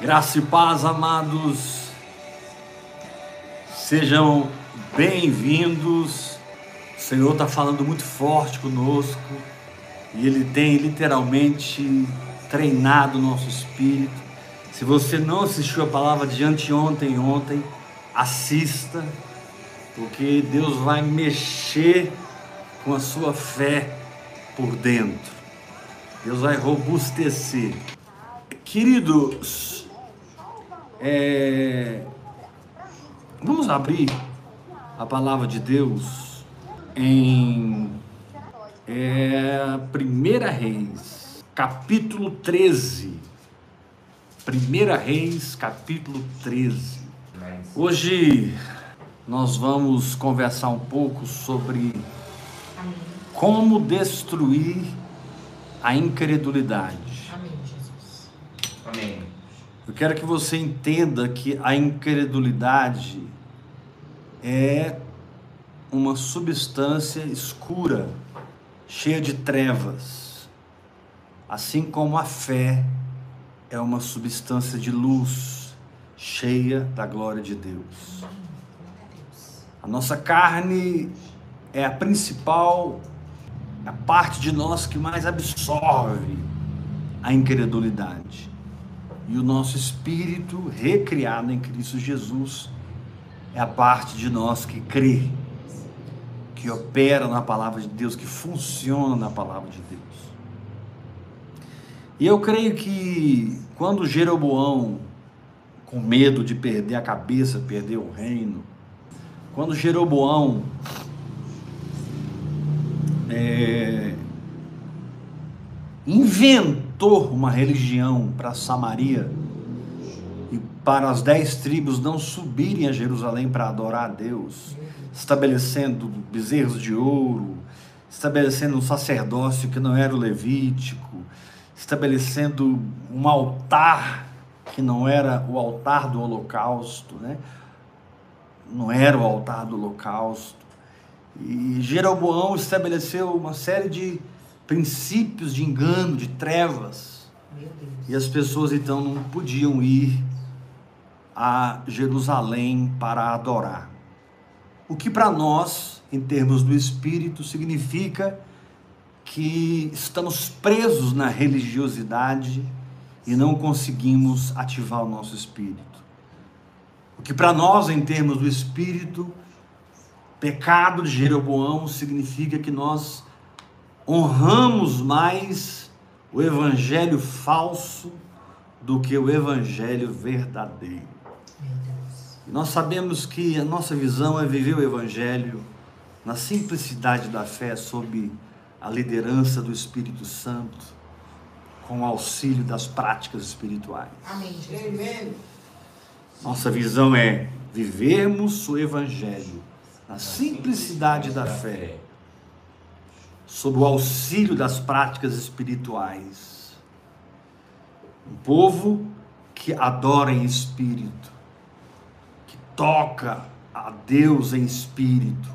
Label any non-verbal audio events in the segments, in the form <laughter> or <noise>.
Graça e paz, amados. Sejam bem-vindos. O Senhor está falando muito forte conosco e Ele tem literalmente treinado o nosso espírito. Se você não assistiu a palavra de anteontem ontem, assista, porque Deus vai mexer com a sua fé por dentro. Deus vai robustecer. Queridos, é... vamos abrir a palavra de Deus em é, Primeira Reis, capítulo 13. Primeira Reis, capítulo 13. Hoje nós vamos conversar um pouco sobre como destruir a incredulidade. Amém, Jesus. Amém. Eu quero que você entenda que a incredulidade é uma substância escura, cheia de trevas, assim como a fé é uma substância de luz, cheia da glória de Deus. A nossa carne é a principal, a parte de nós que mais absorve a incredulidade. E o nosso espírito, recriado em Cristo Jesus, é a parte de nós que crê, que opera na palavra de Deus, que funciona na palavra de Deus. E eu creio que quando Jeroboão, com medo de perder a cabeça, perder o reino, quando Jeroboão é, inventou uma religião para Samaria e para as dez tribos não subirem a Jerusalém para adorar a Deus, estabelecendo bezerros de ouro, estabelecendo um sacerdócio que não era o levítico, estabelecendo um altar que não era o altar do holocausto, né? Não era o altar do holocausto. E Jeroboão estabeleceu uma série de princípios de engano, de trevas. E as pessoas então não podiam ir a Jerusalém para adorar. O que para nós, em termos do espírito, significa que estamos presos na religiosidade e não conseguimos ativar o nosso espírito. O que para nós, em termos do espírito, pecado de Jeroboão significa que nós honramos mais o evangelho falso do que o evangelho verdadeiro. Nós sabemos que a nossa visão é viver o evangelho na simplicidade da fé sob a liderança do Espírito Santo, com o auxílio das práticas espirituais. Amém, Jesus. Nossa visão é vivermos o evangelho na simplicidade da fé, sob o auxílio das práticas espirituais. Um povo que adora em espírito, que toca a Deus em espírito.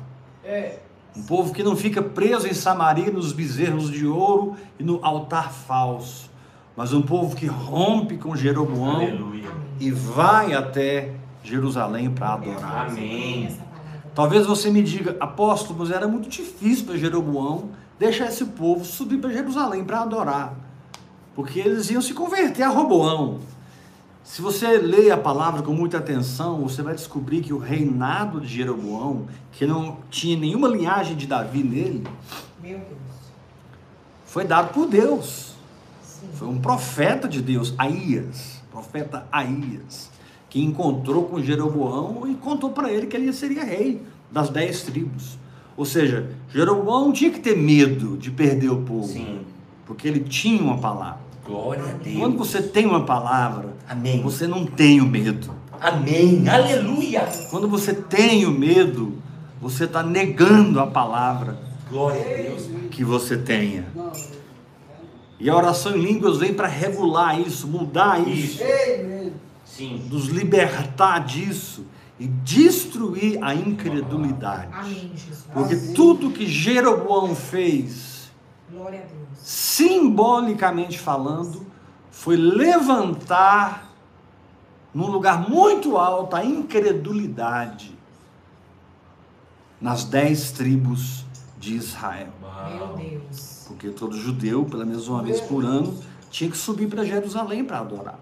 Um povo que não fica preso em Samaria nos bezerros de ouro e no altar falso, mas um povo que rompe com Jeroboão Aleluia. e vai até Jerusalém para adorar. Amém. Talvez você me diga, apóstolo, mas era muito difícil para Jeroboão deixar esse povo subir para Jerusalém para adorar, porque eles iam se converter a Roboão. Se você lê a palavra com muita atenção, você vai descobrir que o reinado de Jeroboão, que não tinha nenhuma linhagem de Davi nele, foi dado por Deus. Sim. Foi um profeta de Deus, Aías, profeta Aías, que encontrou com Jeroboão e contou para ele que ele seria rei das dez tribos. Ou seja, Jeroboão não tinha que ter medo de perder o povo, Sim. porque ele tinha uma palavra. Glória a Deus. Quando você tem uma palavra, Amém. você não tem o medo. Amém. Aleluia. Quando você tem o medo, você está negando a palavra Glória a Deus. que você tenha. E a oração em línguas vem para regular isso, mudar isso. Sim. nos libertar disso e destruir a incredulidade. Amém. Porque tudo que Jeroboão fez, simbolicamente falando, foi levantar num lugar muito alto, a incredulidade nas dez tribos de Israel. Meu Deus. Porque todo judeu, pelo menos uma vez por ano, tinha que subir para Jerusalém para adorar.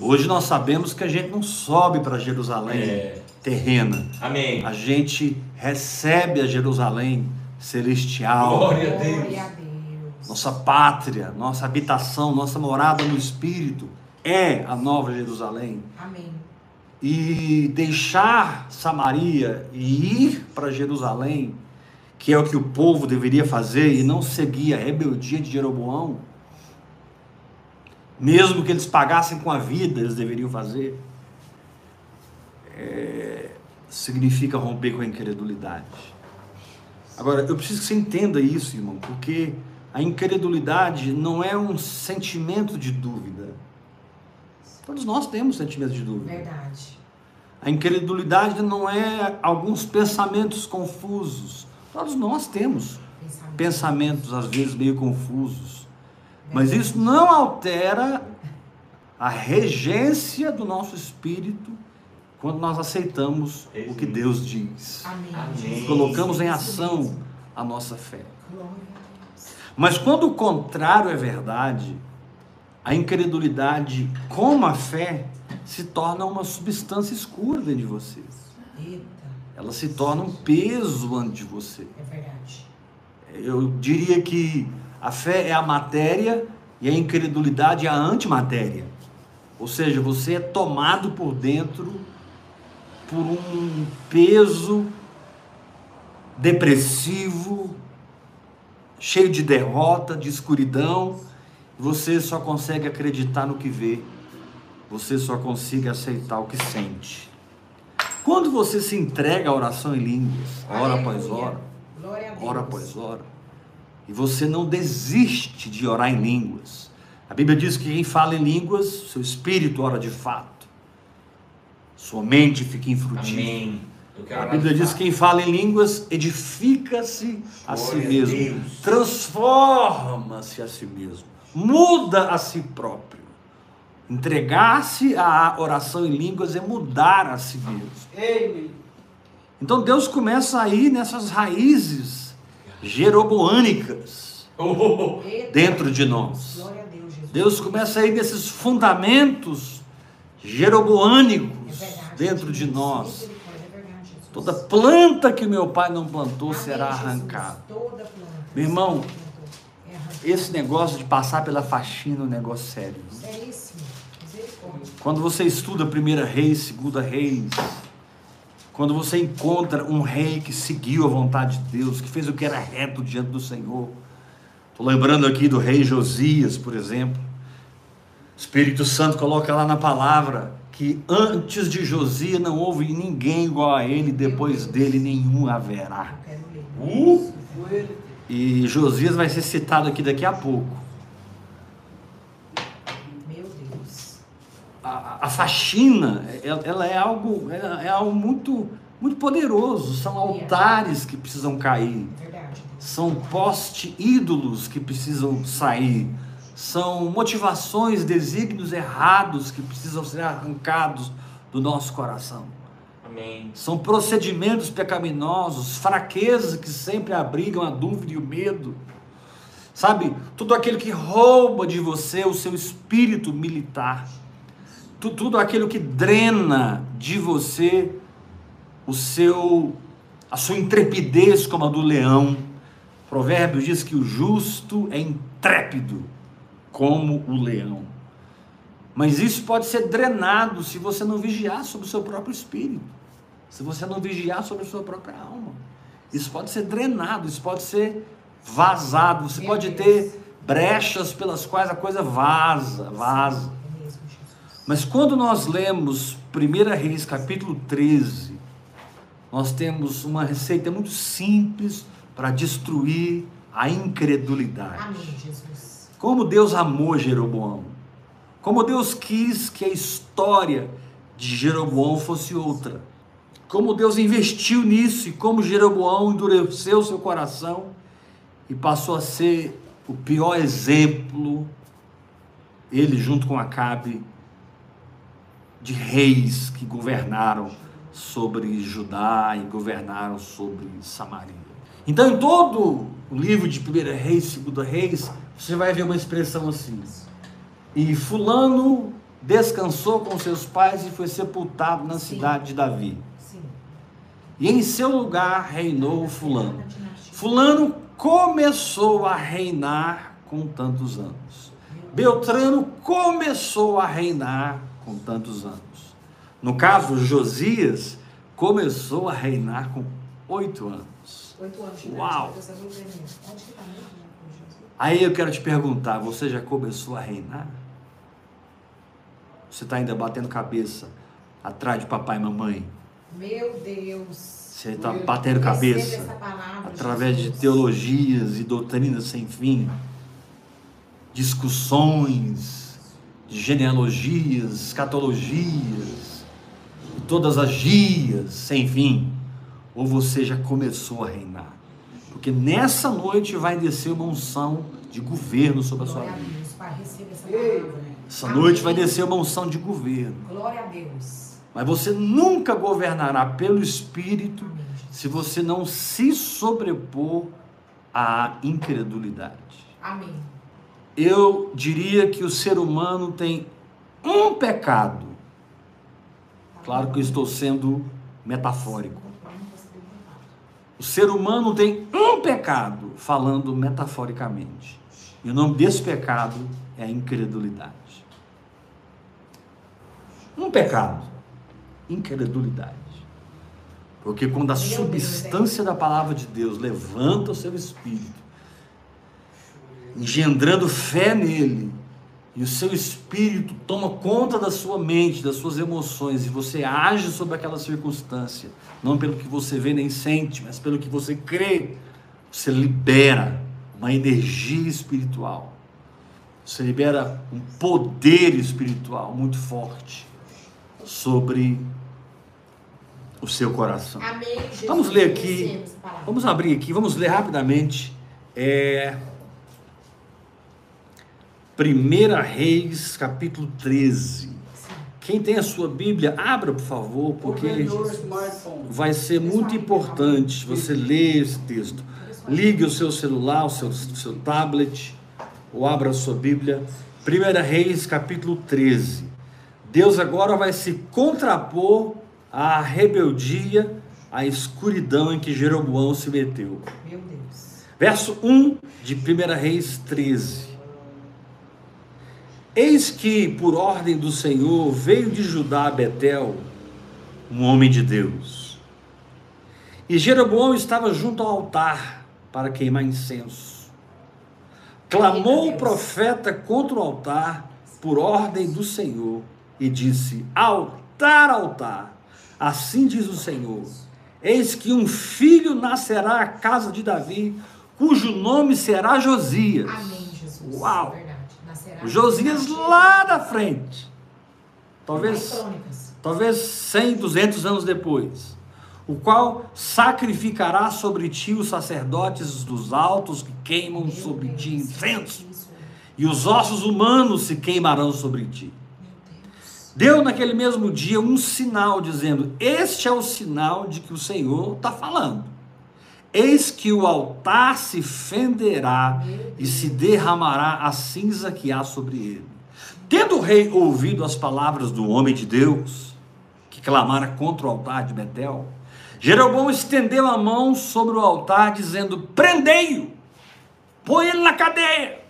Hoje nós sabemos que a gente não sobe para Jerusalém É. terrena. Amém. A gente recebe a Jerusalém celestial. Glória a Deus. Glória a Deus. Nossa pátria, nossa habitação, nossa morada no Espírito é a nova Jerusalém. Amém. E deixar Samaria e ir para Jerusalém, que é o que o povo deveria fazer, e não seguir a rebeldia de Jeroboão, mesmo que eles pagassem com a vida, eles deveriam fazer, é, significa romper com a incredulidade. Agora, eu preciso que você entenda isso, irmão, porque a incredulidade não é um sentimento de dúvida. Todos nós temos sentimento de dúvida. Verdade. A incredulidade não é alguns pensamentos confusos. Todos nós temos Pensamento. pensamentos, às vezes, meio confusos. Mas isso não altera a regência do nosso espírito quando nós aceitamos o que Deus diz. Amém. Jesus. Colocamos em ação a nossa fé. Mas quando o contrário é verdade, a incredulidade, como a fé, se torna uma substância escura dentro de vocês. Eita. Ela se torna um peso ante de você. É verdade. Eu diria que a fé é a matéria e a incredulidade é a antimatéria. Ou seja, você é tomado por dentro por um peso depressivo, cheio de derrota, de escuridão. Você só consegue acreditar no que vê. Você só consegue aceitar o que sente. Quando você se entrega à oração em línguas, hora após hora, hora após hora, e você não desiste de orar em línguas. A Bíblia diz que quem fala em línguas, seu espírito ora de fato, sua mente fica quero A Bíblia diz que quem fala em línguas edifica-se a si mesmo, transforma-se a si mesmo, muda a si próprio. Entregar-se à oração em línguas é mudar a si mesmo. Então Deus começa a ir nessas raízes jeroboânicas <laughs> Oh, Eita. dentro de nós. Glória a Deus, Jesus. Deus começa a ir nesses fundamentos jeroboânicos É verdade, dentro de nós. É verdade. Toda planta que meu pai não plantou Amém, será arrancada. Meu irmão, É. Esse negócio de passar pela faxina é um negócio sério. Seríssimo. Misericórdia. Quando você estuda primeira reis, segunda reis, quando você encontra um rei que seguiu a vontade de Deus, que fez o que era reto diante do Senhor. Estou lembrando aqui do rei Josias, por exemplo. O Espírito Santo coloca lá na palavra que antes de Josias não houve ninguém igual a ele, depois dele nenhum haverá. Uh! E Josias vai ser citado aqui daqui a pouco. Meu Deus. A, a faxina, ela, ela é algo, ela é algo muito, muito poderoso. São altares que precisam cair, É são poste ídolos que precisam sair, são motivações, desígnios errados que precisam ser arrancados do nosso coração. Amém. São procedimentos pecaminosos, fraquezas que sempre abrigam a dúvida e o medo. Sabe, tudo aquilo que rouba de você o seu espírito militar. Tu- Tudo aquilo que drena de você o seu a sua intrepidez como a do leão. Provérbios diz que o justo é intrépido como o leão. Mas isso pode ser drenado se você não vigiar sobre o seu próprio espírito, se você não vigiar sobre a sua própria alma. Isso pode ser drenado, isso pode ser vazado, você Meu pode Deus. ter brechas pelas quais a coisa vaza, vaza. Mas quando nós lemos 1 Reis capítulo 13, nós temos uma receita muito simples para destruir a incredulidade. Amém, Jesus. Como Deus amou Jeroboão. Como Deus quis que a história de Jeroboão fosse outra. Como Deus investiu nisso e como Jeroboão endureceu seu coração e passou a ser o pior exemplo, ele junto com Acabe, de reis que governaram sobre Judá e governaram sobre Samaria. Então, em todo o livro de 1 Reis, 2 Reis, você vai ver uma expressão assim. E Fulano descansou com seus pais e foi sepultado na Sim. cidade de Davi. Sim. E em seu lugar reinou Fulano. Fulano começou a reinar com tantos anos. Beltrano começou a reinar com tantos anos. No caso, Josias começou a reinar com oito anos. Oito anos de Uau. que tá né? Aí eu quero te perguntar: você já começou a reinar? Você está ainda batendo cabeça atrás de papai e mamãe? Meu Deus. Você está batendo cabeça palavra, através de Jesus. teologias e doutrinas sem fim, discussões de genealogias, escatologias, todas as gias sem fim, ou você já começou a reinar? Porque nessa noite vai descer uma unção de governo sobre a sua Glória a vida. Deus, Pai, receba essa palavra. Essa Amém. noite vai descer uma unção de governo. Glória a Deus. Mas você nunca governará pelo Espírito Amém, se você não se sobrepor à incredulidade. Amém. Eu diria que o ser humano tem um pecado. Claro que eu estou sendo metafórico. O ser humano tem um pecado, falando metaforicamente. E o nome desse pecado é a incredulidade. Um pecado, incredulidade. Porque quando a Deus, substância da palavra de Deus levanta o seu espírito, engendrando fé nele, e o seu espírito toma conta da sua mente, das suas emoções, e você age sobre aquela circunstância, não pelo que você vê nem sente, mas pelo que você crê, você libera uma energia espiritual, você libera um poder espiritual muito forte sobre o seu coração. Amém, Jesus. Vamos ler aqui. Vamos abrir aqui, vamos ler rapidamente. É... 1 Reis, capítulo 13. Sim. Quem tem a sua Bíblia, abra, por favor, porque vai ser muito importante você ler esse texto. Ligue o seu celular, o seu, o seu tablet, ou abra a sua Bíblia. 1 Reis, capítulo 13. Deus agora vai se contrapor à rebeldia, à escuridão em que Jeroboão se meteu. Meu Deus. Verso 1 de 1 Reis 13. Eis que, por ordem do Senhor, veio de Judá a Betel um homem de Deus. E Jeroboão estava junto ao altar para queimar incenso. Clamou o profeta contra o altar por ordem do Senhor e disse: Altar, altar, assim diz o Senhor: Eis que um filho nascerá à casa de Davi, cujo nome será Josias. Amém, Jesus. Uau. O Josias lá da frente. Talvez talvez 100, 200 anos depois, o qual sacrificará sobre ti os sacerdotes dos altos que queimam sobre ti incenso, Isso. e os ossos humanos se queimarão sobre ti. Deu naquele mesmo dia um sinal, dizendo: Este é o sinal de que o Senhor está falando. Eis que o altar se fenderá e se derramará a cinza que há sobre ele. Tendo o rei ouvido as palavras do homem de Deus, que clamara contra o altar de Betel, Jeroboão estendeu a mão sobre o altar, dizendo: Prendei-o, põe ele na cadeia.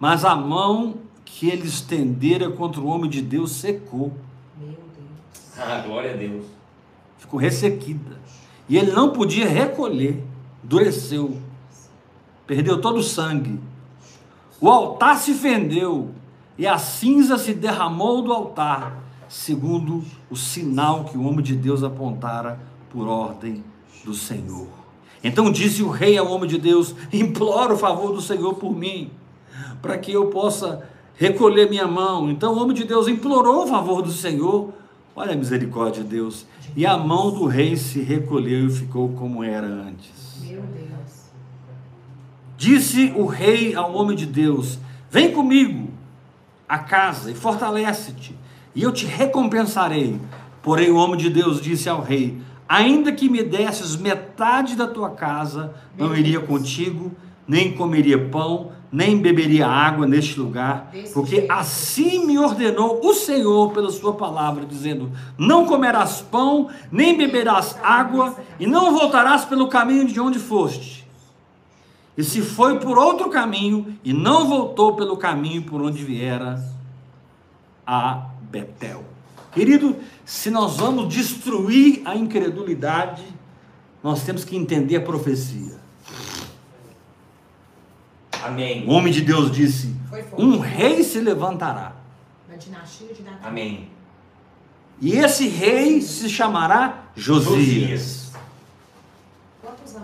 Mas a mão que ele estendera contra o homem de Deus secou, Meu Deus. Ah, glória a Deus. ficou ressequida. E ele não podia recolher, endureceu, perdeu todo o sangue. O altar se fendeu e a cinza se derramou do altar, segundo o sinal que o homem de Deus apontara por ordem do Senhor. Então disse o rei ao homem de Deus: Imploro o favor do Senhor por mim, para que eu possa recolher minha mão. Então o homem de Deus implorou o favor do Senhor. Olha a misericórdia de Deus. E a mão do rei se recolheu e ficou como era antes. Meu Deus. Disse o rei ao homem de Deus: Vem comigo a casa e fortalece-te. e eu te recompensarei. Porém, o homem de Deus disse ao rei: Ainda que me desses metade da tua casa, não iria contigo, nem comeria pão, nem beberia água neste lugar, porque assim me ordenou o Senhor pela sua palavra, dizendo: Não comerás pão, nem beberás água, e não voltarás pelo caminho de onde foste. E se foi por outro caminho, e não voltou pelo caminho por onde viera a Betel. Querido, se nós vamos destruir a incredulidade, nós temos que entender a profecia. Amém. O homem de Deus disse. Um rei se levantará, Da dinastia de Davi. Amém. e esse rei se chamará Josias. Josias.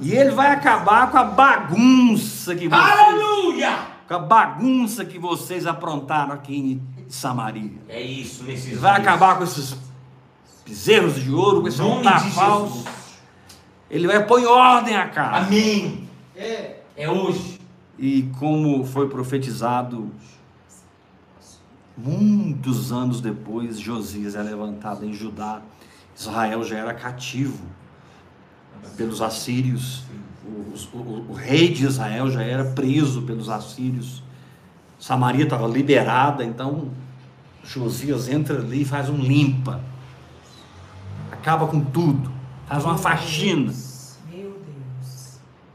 E ele vai acabar com a bagunça que vocês, Aleluia! com a bagunça que vocês aprontaram aqui em Samaria. É isso, nesses Ele vai dias. acabar com esses bezerros de ouro, com esse altar falso. Ele vai pôr em ordem a casa. Amém. É. É hoje. E como foi profetizado, muitos anos depois, Josias é levantado em Judá. Israel já era cativo pelos assírios. O, o- o rei de Israel já era preso pelos assírios. Samaria estava liberada, então Josias entra ali e faz um limpa. Acaba com tudo. Faz uma faxina.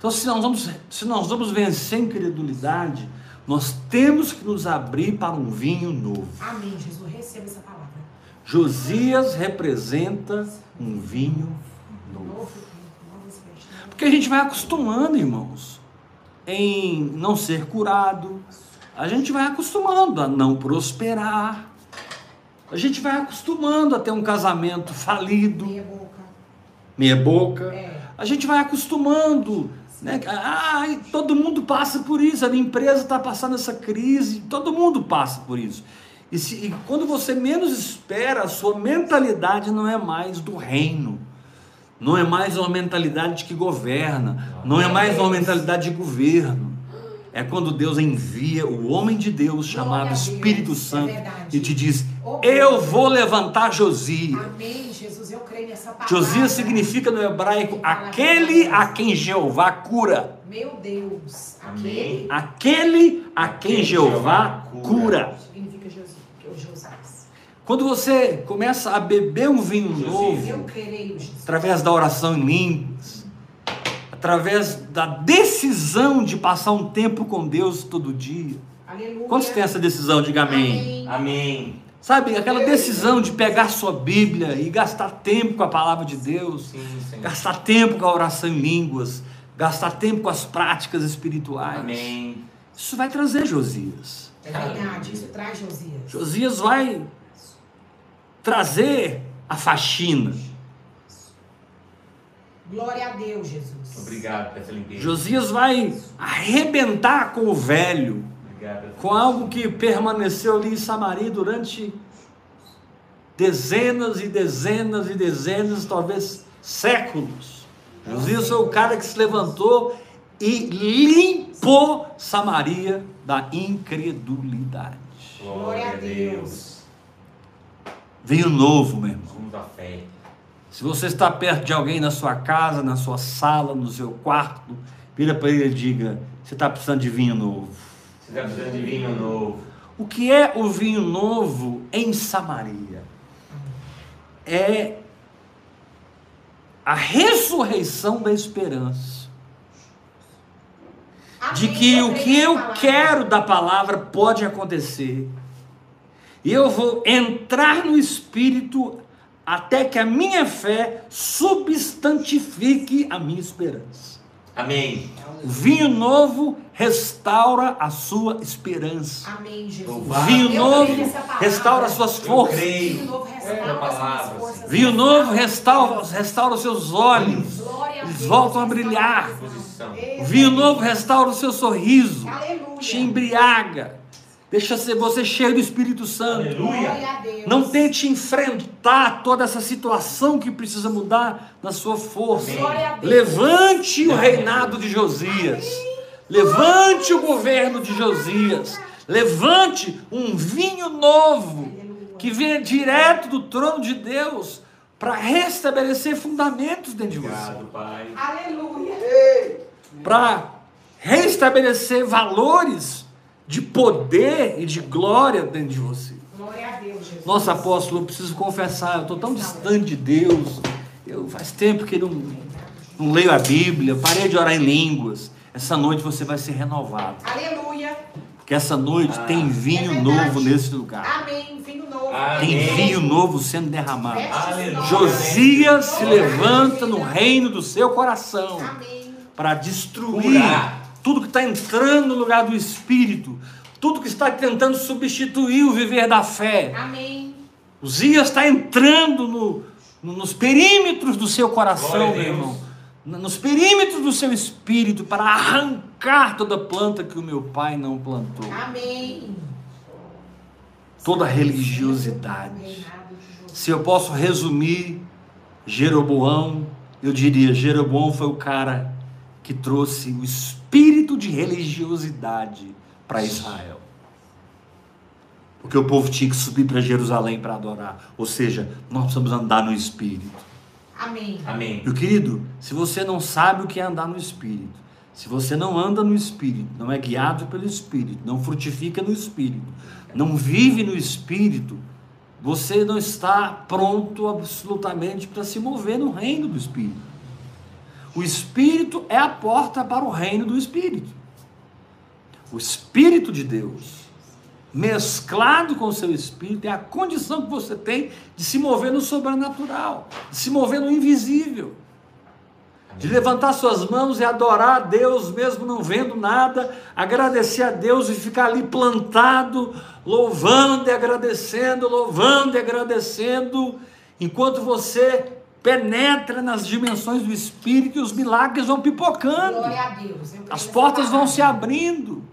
Então, se nós, vamos, se nós vamos vencer a incredulidade, nós temos que nos abrir para um vinho novo. Amém, Jesus. Receba essa palavra. Josias representa um vinho novo. Porque a gente vai acostumando, irmãos, em não ser curado, a gente vai acostumando a não prosperar, a gente vai acostumando a ter um casamento falido, Meia boca. meia boca. É. A gente vai acostumando, né? Ah, todo mundo passa por isso, a minha empresa está passando essa crise, todo mundo passa por isso. E, se- e quando você menos espera, a sua mentalidade não é mais do reino, não é mais uma mentalidade que governa, não é mais uma mentalidade de governo. É quando Deus envia o homem de Deus chamado Deus, Espírito é Santo verdade. e te diz: Oh, Eu vou levantar Josias. Amém, Jesus. Eu creio nessa palavra. Josias significa no hebraico aquele a quem Jeová cura. Meu Deus. Amém. Aquele Aquele a quem Jeová cura. significa é Josias. Quando você começa a beber um vinho novo, através da oração em línguas, através da decisão de passar um tempo com Deus todo dia. Aleluia. Quantos têm essa decisão? Diga amém. Amém. Amém. Sabe, aquela decisão de pegar sua Bíblia e gastar tempo com a palavra de Deus, Sim, Senhor. gastar tempo com a oração em línguas, gastar tempo com as práticas espirituais. Amém. Isso vai trazer Josias. É verdade. Isso traz Josias. Josias vai trazer a faxina. Glória a Deus, Jesus. Obrigado por essa limpeza. Josias vai arrebentar com o velho, Obrigado. com algo que permaneceu ali em Samaria durante dezenas e dezenas e dezenas, talvez séculos. Josias foi o cara que se levantou e limpou Samaria da incredulidade. Glória a Deus. Vinho novo, meu irmão. Somos da fé. Se você está perto de alguém na sua casa, na sua sala, no seu quarto, vira para ele e diga: Você está precisando de vinho novo. Você está precisando de vinho novo. O que é o vinho novo em Samaria? É a ressurreição da esperança. De que o que eu quero da palavra pode acontecer. E eu vou entrar no Espírito até que a minha fé substantifique a minha esperança. Amém. O vinho novo restaura a sua esperança. Amém, Jesus. Vinho novo restaura as suas Eu forças. creio. Vinho novo É, restaura forças. Vinho novo restaura, restaura os seus olhos. Eles voltam a brilhar. O vinho novo restaura o seu sorriso. Te embriaga. Deixa ser você cheio do Espírito Santo. Aleluia. Não tente enfrentar toda essa situação que precisa mudar na sua força. Levante o reinado de Josias. Levante o governo de Josias. Levante um vinho novo que venha direto do trono de Deus para restabelecer fundamentos dentro de você, para restabelecer valores de poder e de glória dentro de você. Glória a Deus, Jesus. Nossa, apóstolo, eu preciso confessar, eu estou tão distante de Deus. Eu faz tempo que não, não leio a Bíblia, parei de orar em línguas. Essa noite você vai ser renovado. Aleluia. Porque essa noite tem vinho É novo nesse lugar. Amém. Vinho novo. Amém. Tem vinho novo sendo derramado. Aleluia. Josias se levanta no reino do seu coração Amém. para destruir Curar. Tudo que está entrando no lugar do espírito, tudo que está tentando substituir o viver da fé. Amém. Uzias está entrando no- no- nos perímetros do seu coração, meu irmão. Nos perímetros do seu espírito para arrancar toda planta que o meu pai não plantou. Amém. Toda religiosidade. Se eu posso resumir Jeroboão, eu diria: Jeroboão foi o cara que trouxe o espírito de religiosidade para Israel. Porque o povo tinha que subir para Jerusalém para adorar. Ou seja, nós precisamos andar no espírito. Amém. Amém. Meu querido, se você não sabe o que é andar no espírito, se você não anda no espírito, não é guiado pelo espírito, não frutifica no espírito, não vive no espírito, você não está pronto absolutamente para se mover no reino do espírito. O espírito é a porta para o reino do espírito. O espírito de Deus mesclado com o seu espírito é a condição que você tem de se mover no sobrenatural, de se mover no invisível, de levantar suas mãos e adorar a Deus mesmo não vendo nada, agradecer a Deus e ficar ali plantado, louvando e agradecendo, louvando e agradecendo, enquanto você penetra nas dimensões do espírito e os milagres vão pipocando. Glória a Deus. Eu creio As portas vão se abrindo,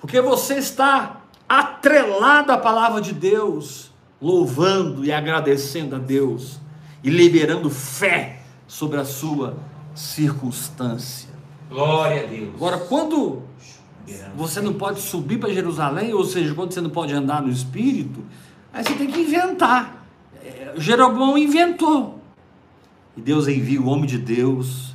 porque você está atrelado à palavra de Deus, louvando e agradecendo a Deus e liberando fé sobre a sua circunstância. Glória a Deus. Agora, quando você não pode subir para Jerusalém, ou seja, quando você não pode andar no espírito, aí você tem que inventar. É, Jeroboão inventou. E Deus envia o homem de Deus.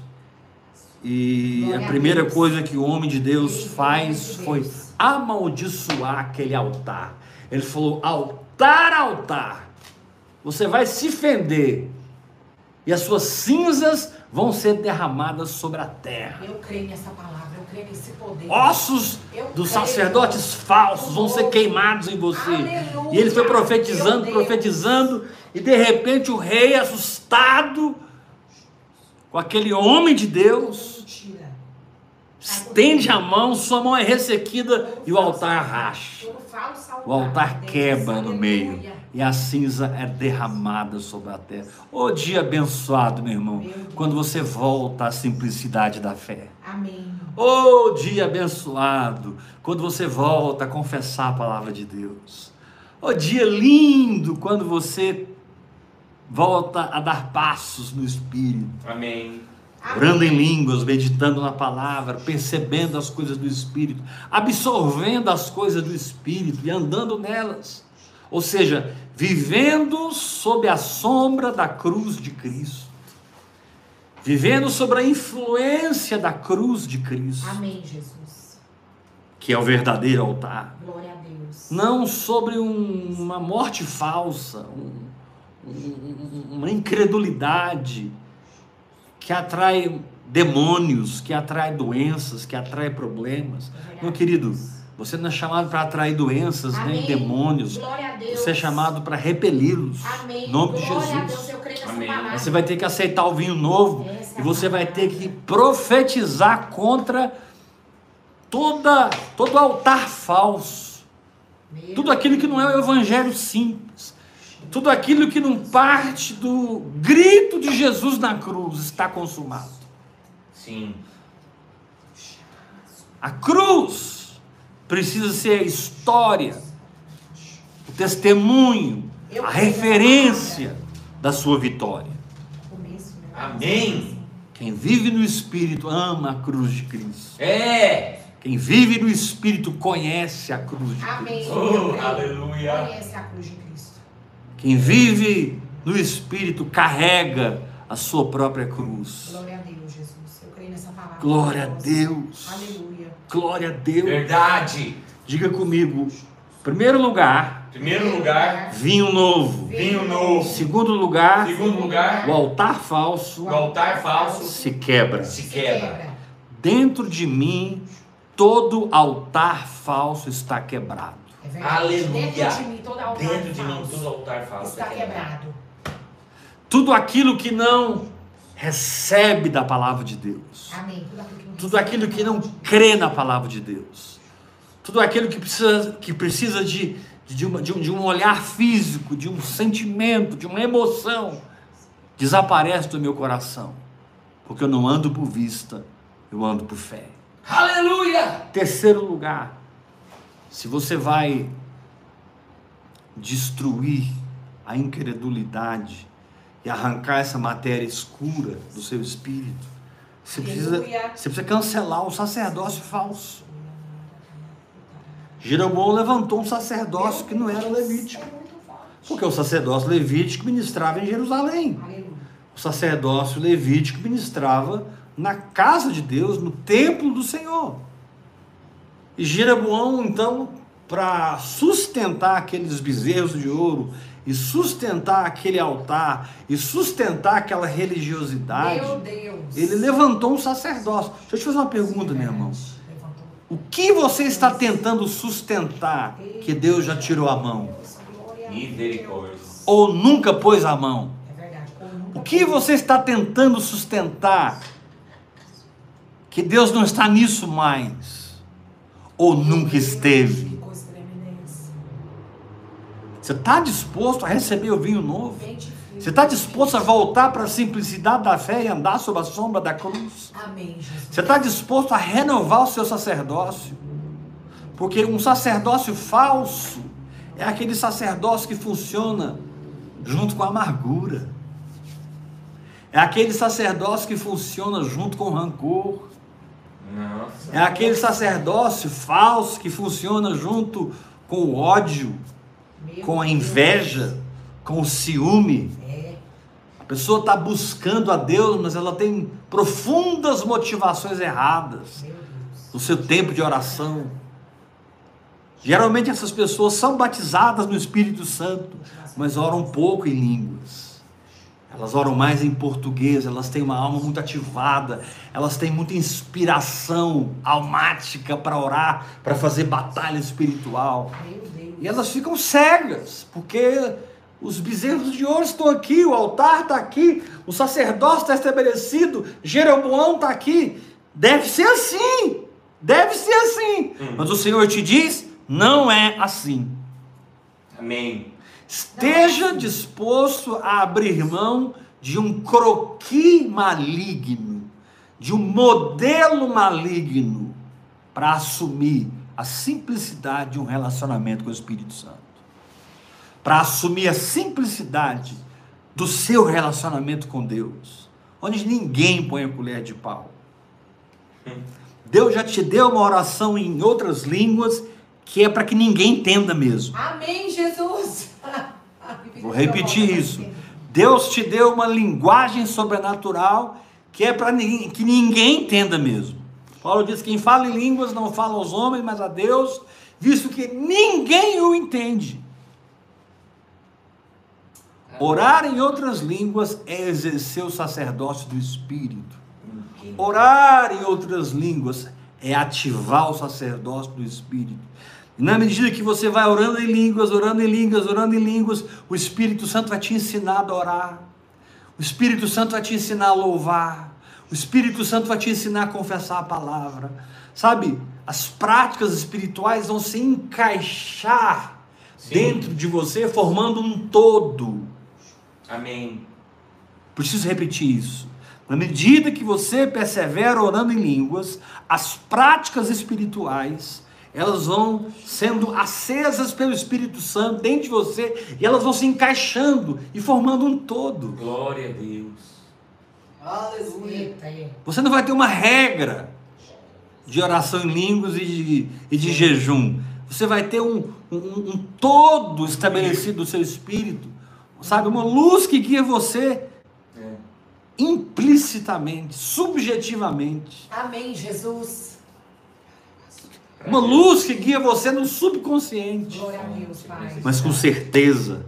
E a primeira coisa que o homem de Deus faz foi amaldiçoar aquele altar. Ele falou: altar, altar, você vai se fender, e as suas cinzas vão ser derramadas sobre a terra. Eu creio nessa palavra. Eu creio nesse poder. Ossos Eu dos creio. sacerdotes falsos vão ser queimados em você. Aleluia. E ele foi profetizando, profetizando, e de repente o rei, assustado com aquele homem de Deus, estende a mão, sua mão é ressequida e o altar racha. O altar quebra no meio e a cinza é derramada sobre a terra. Ô dia abençoado, meu irmão, quando você volta à simplicidade da fé. Amém. Ô dia abençoado, quando você volta a confessar a palavra de Deus. Ô dia lindo, quando você volta a dar passos no Espírito, Amém. orando em línguas, meditando na palavra, percebendo as coisas do Espírito, absorvendo as coisas do Espírito e andando nelas. Ou seja, vivendo sob a sombra da cruz de Cristo. Vivendo sobre a influência da cruz de Cristo Amém, Jesus. que é o verdadeiro altar. Glória a Deus. Não sobre um- uma morte falsa, um- um- uma incredulidade que atrai demônios, que atrai doenças, que atrai problemas. Meu querido, você não é chamado para atrair doenças nem Amém. demônios. Glória a Deus. Você é chamado para repeli-los. Em nome de Glória a Deus. Jesus. Eu creio nessa Amém. palavra. Você vai ter que aceitar o vinho novo Essa e você vai ter que profetizar contra toda todo altar falso. Meu Tudo aquilo que não é o evangelho simples. Tudo aquilo que não parte do grito de Jesus na cruz está consumado. Sim. A cruz precisa ser a história, o testemunho, a referência da sua vitória. Né? Amém. Quem vive no Espírito ama a cruz de Cristo. É. Quem vive no Espírito conhece a cruz de Amém. Cristo. Oh, Eu creio. aleluia. Conhece a cruz de Cristo. Quem vive no Espírito carrega a sua própria cruz. Glória a Deus, Jesus. Eu creio nessa palavra. Glória a Deus. Aleluia. Glória a Deus. Verdade. Diga comigo. Primeiro lugar, Primeiro lugar, vinho novo. vinho novo. Segundo lugar, Segundo lugar, o altar falso o altar falso se quebra. se Se quebra. Dentro de mim, todo altar falso está quebrado. Aleluia. Dentro de mim, todo altar Dentro de mim, falso todo altar falso está quebrado. Tudo aquilo que não recebe da palavra de Deus. Amém. Tudo aquilo que não, Tudo aquilo que não crê na palavra de Deus. Tudo aquilo que precisa, que precisa de, de, uma- de um, de um olhar físico, de um sentimento, de uma emoção, desaparece do meu coração. Porque eu não ando por vista, eu ando por fé. Aleluia! Terceiro lugar, se você vai destruir a incredulidade e arrancar essa matéria escura do seu espírito, você precisa, você precisa cancelar o sacerdócio falso. Jeroboão levantou um sacerdócio que não era levítico, É porque o sacerdócio levítico ministrava em Jerusalém. O sacerdócio levítico ministrava na casa de Deus, no templo do Senhor. E Jeroboão, então, para sustentar aqueles bezerros de ouro, e sustentar aquele altar, e sustentar aquela religiosidade, Meu Deus. ele levantou um sacerdócio. Deixa eu te fazer uma pergunta, meu irmão. Levantou. O que você está tentando sustentar que Deus já tirou a mão? Ou nunca pôs a mão? É O que você está tentando sustentar que Deus não está nisso mais? Ou nunca esteve? Você está disposto a receber o vinho novo? Você está disposto a voltar para a simplicidade da fé e andar sob a sombra da cruz? Amém. Você está disposto a renovar o seu sacerdócio? Porque um sacerdócio falso é aquele sacerdócio que funciona junto com a amargura. É aquele sacerdócio que funciona junto com o rancor. Nossa. É aquele sacerdócio falso que funciona junto com o ódio, Meu com a Deus. inveja, com o ciúme. É. A pessoa está buscando a Deus, mas ela tem profundas motivações erradas Deus. no seu tempo de oração. Geralmente essas pessoas são batizadas no Espírito Santo, mas oram pouco em línguas. Elas oram mais em português, elas têm uma alma muito ativada, elas têm muita inspiração almática para orar, para fazer batalha espiritual. E elas ficam cegas, porque os bezerros de ouro estão aqui, o altar está aqui, o sacerdócio está estabelecido, Jeroboão está aqui. Deve ser assim, deve ser assim. Mas o Senhor te diz: não é assim. Amém. Esteja disposto a abrir mão de um croqui maligno, de um modelo maligno, para assumir a simplicidade de um relacionamento com o Espírito Santo. Para assumir a simplicidade do seu relacionamento com Deus, onde ninguém põe a colher de pau. Deus já te deu uma oração em outras línguas que é para que ninguém entenda mesmo. Amém, Jesus. <laughs> Vou repetir isso. Deus te deu uma linguagem sobrenatural que é para ninguém, que ninguém entenda mesmo. Paulo diz: quem fala em línguas não fala aos homens, mas a Deus, visto que ninguém o entende. Orar em outras línguas é exercer o sacerdócio do Espírito. Orar em outras línguas é ativar o sacerdócio do Espírito. E na medida que você vai orando em línguas, orando em línguas, orando em línguas, o Espírito Santo vai te ensinar a adorar. O Espírito Santo vai te ensinar a louvar. O Espírito Santo vai te ensinar a confessar a palavra. Sabe, as práticas espirituais vão se encaixar Sim. dentro de você, formando um todo. Amém. Preciso repetir isso. Na medida que você persevera orando em línguas, as práticas espirituais, elas vão sendo acesas pelo Espírito Santo dentro de você e elas vão se encaixando e formando um todo. Glória a Deus. Aleluia. Você não vai ter uma regra de oração em línguas e de, e de jejum. Você vai ter um, um, um todo estabelecido no seu espírito, sabe? Uma luz que guia você É. implicitamente, subjetivamente. Amém, Jesus. Uma luz que guia você no subconsciente, Glória a Deus, Pai. mas com certeza,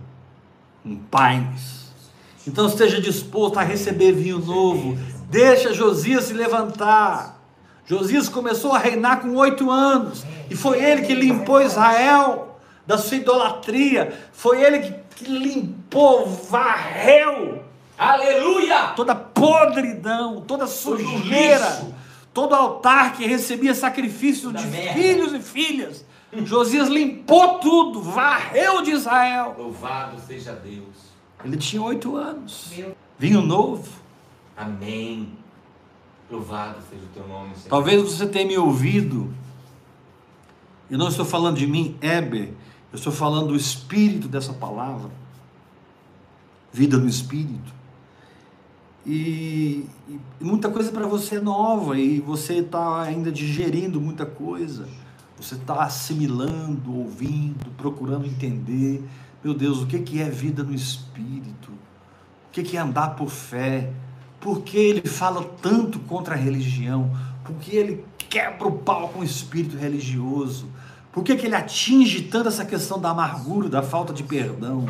com paz. Então esteja disposto a receber vinho novo. Deixa Josias se levantar. Josias começou a reinar com oito anos. E foi ele que limpou Israel da sua idolatria. Foi ele que, que limpou, varreu Aleluia! toda podridão, toda sujeira, lixo. Todo altar que recebia sacrifício Toda de merda. filhos e filhas. Josias limpou tudo, varreu de Israel. Louvado seja Deus. Ele tinha oito anos. Meu Vinho novo. Amém. Louvado seja o teu nome, Senhor. Talvez você tenha me ouvido. Eu não estou falando de mim, Heber. Eu estou falando do espírito dessa palavra. Vida no espírito. E, e muita coisa para você é nova e você está ainda digerindo muita coisa. Você está assimilando, ouvindo, procurando entender. Meu Deus, o que que é vida no espírito? O que que é andar por fé? Por que ele fala tanto contra a religião? Por que ele quebra o pau com o espírito religioso? Por que, que ele atinge tanto essa questão da amargura, da falta de perdão?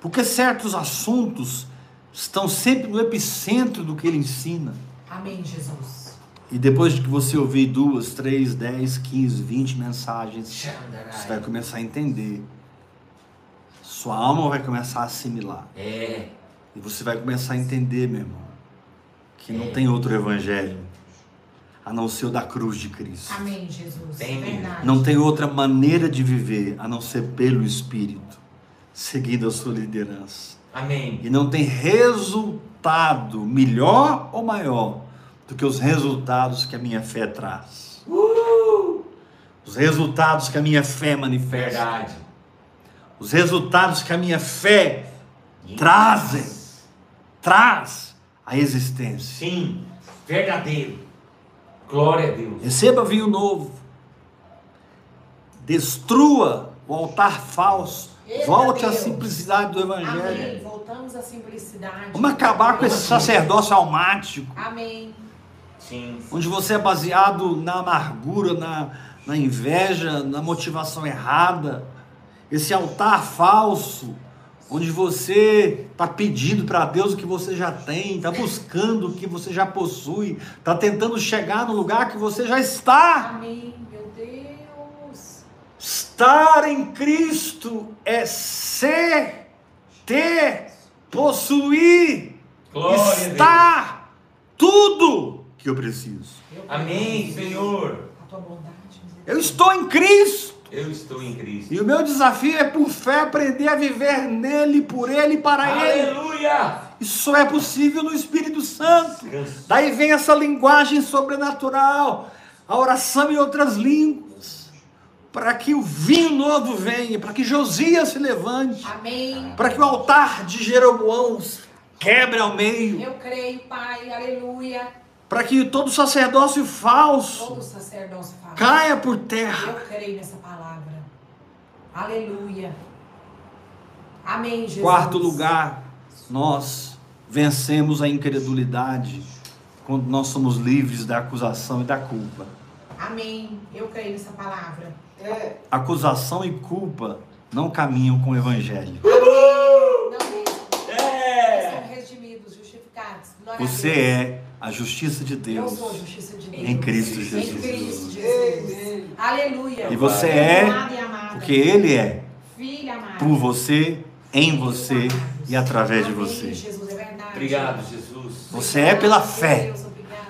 Porque certos assuntos estão sempre no epicentro do que ele ensina. Amém, Jesus. E depois de que você ouvir duas, três, dez, quinze, vinte mensagens, você vai começar a entender. Sua alma vai começar a assimilar. É. E você vai começar a entender, meu irmão, que não tem outro evangelho a não ser o da cruz de Cristo. Amém, Jesus. Verdade. Não tem outra maneira de viver a não ser pelo Espírito, seguindo a sua liderança. Amém. E não tem resultado melhor ou maior do que os resultados que a minha fé traz. Os resultados que a minha fé manifesta. Verdade. Os resultados que a minha fé trazem. Traz a existência. Sim. Verdadeiro. Glória a Deus. Receba vinho novo. Destrua o altar falso. Eita Volte à simplicidade do Amém. Evangelho. Voltamos à simplicidade. Vamos acabar com esse sacerdócio almático, Amém. Sim. onde você é baseado na amargura, na, na inveja, na motivação errada. Esse altar falso, onde você está pedindo para Deus o que você já tem, está buscando o que você já possui, está tentando chegar no lugar que você já está. Amém. Estar em Cristo é ser, ter, possuir, Glória estar tudo que eu preciso. Amém, Senhor. A tua bondade. Eu estou em Cristo Eu estou em Cristo. e o meu desafio é por fé aprender a viver nele, por ele e para ele. Aleluia. Isso só é possível no Espírito Santo. Daí vem essa linguagem sobrenatural, a oração em outras línguas, para que o vinho novo venha, para que Josias se levante, para que o altar de Jeroboão quebre ao meio, Eu creio, Pai. Aleluia. para que todo sacerdócio falso Todo sacerdócio fala. caia por terra. Eu creio nessa palavra. Aleluia. Amém, Jesus. Quarto lugar, nós vencemos a incredulidade quando nós somos livres da acusação e da culpa. Amém. Eu creio nessa palavra. Acusação e culpa não caminham com o evangelho. Não mesmo. É. São redimidos, justificados. Glória Você é a justiça de Eu Deus. sou a justiça de Deus. Em Cristo Em Jesus. Cristo Jesus. Aleluia. E você é e porque Ele é Filha amada. por você, em você e através de você. Jesus, é verdade. Obrigado, Jesus. Você é pela fé. Deus.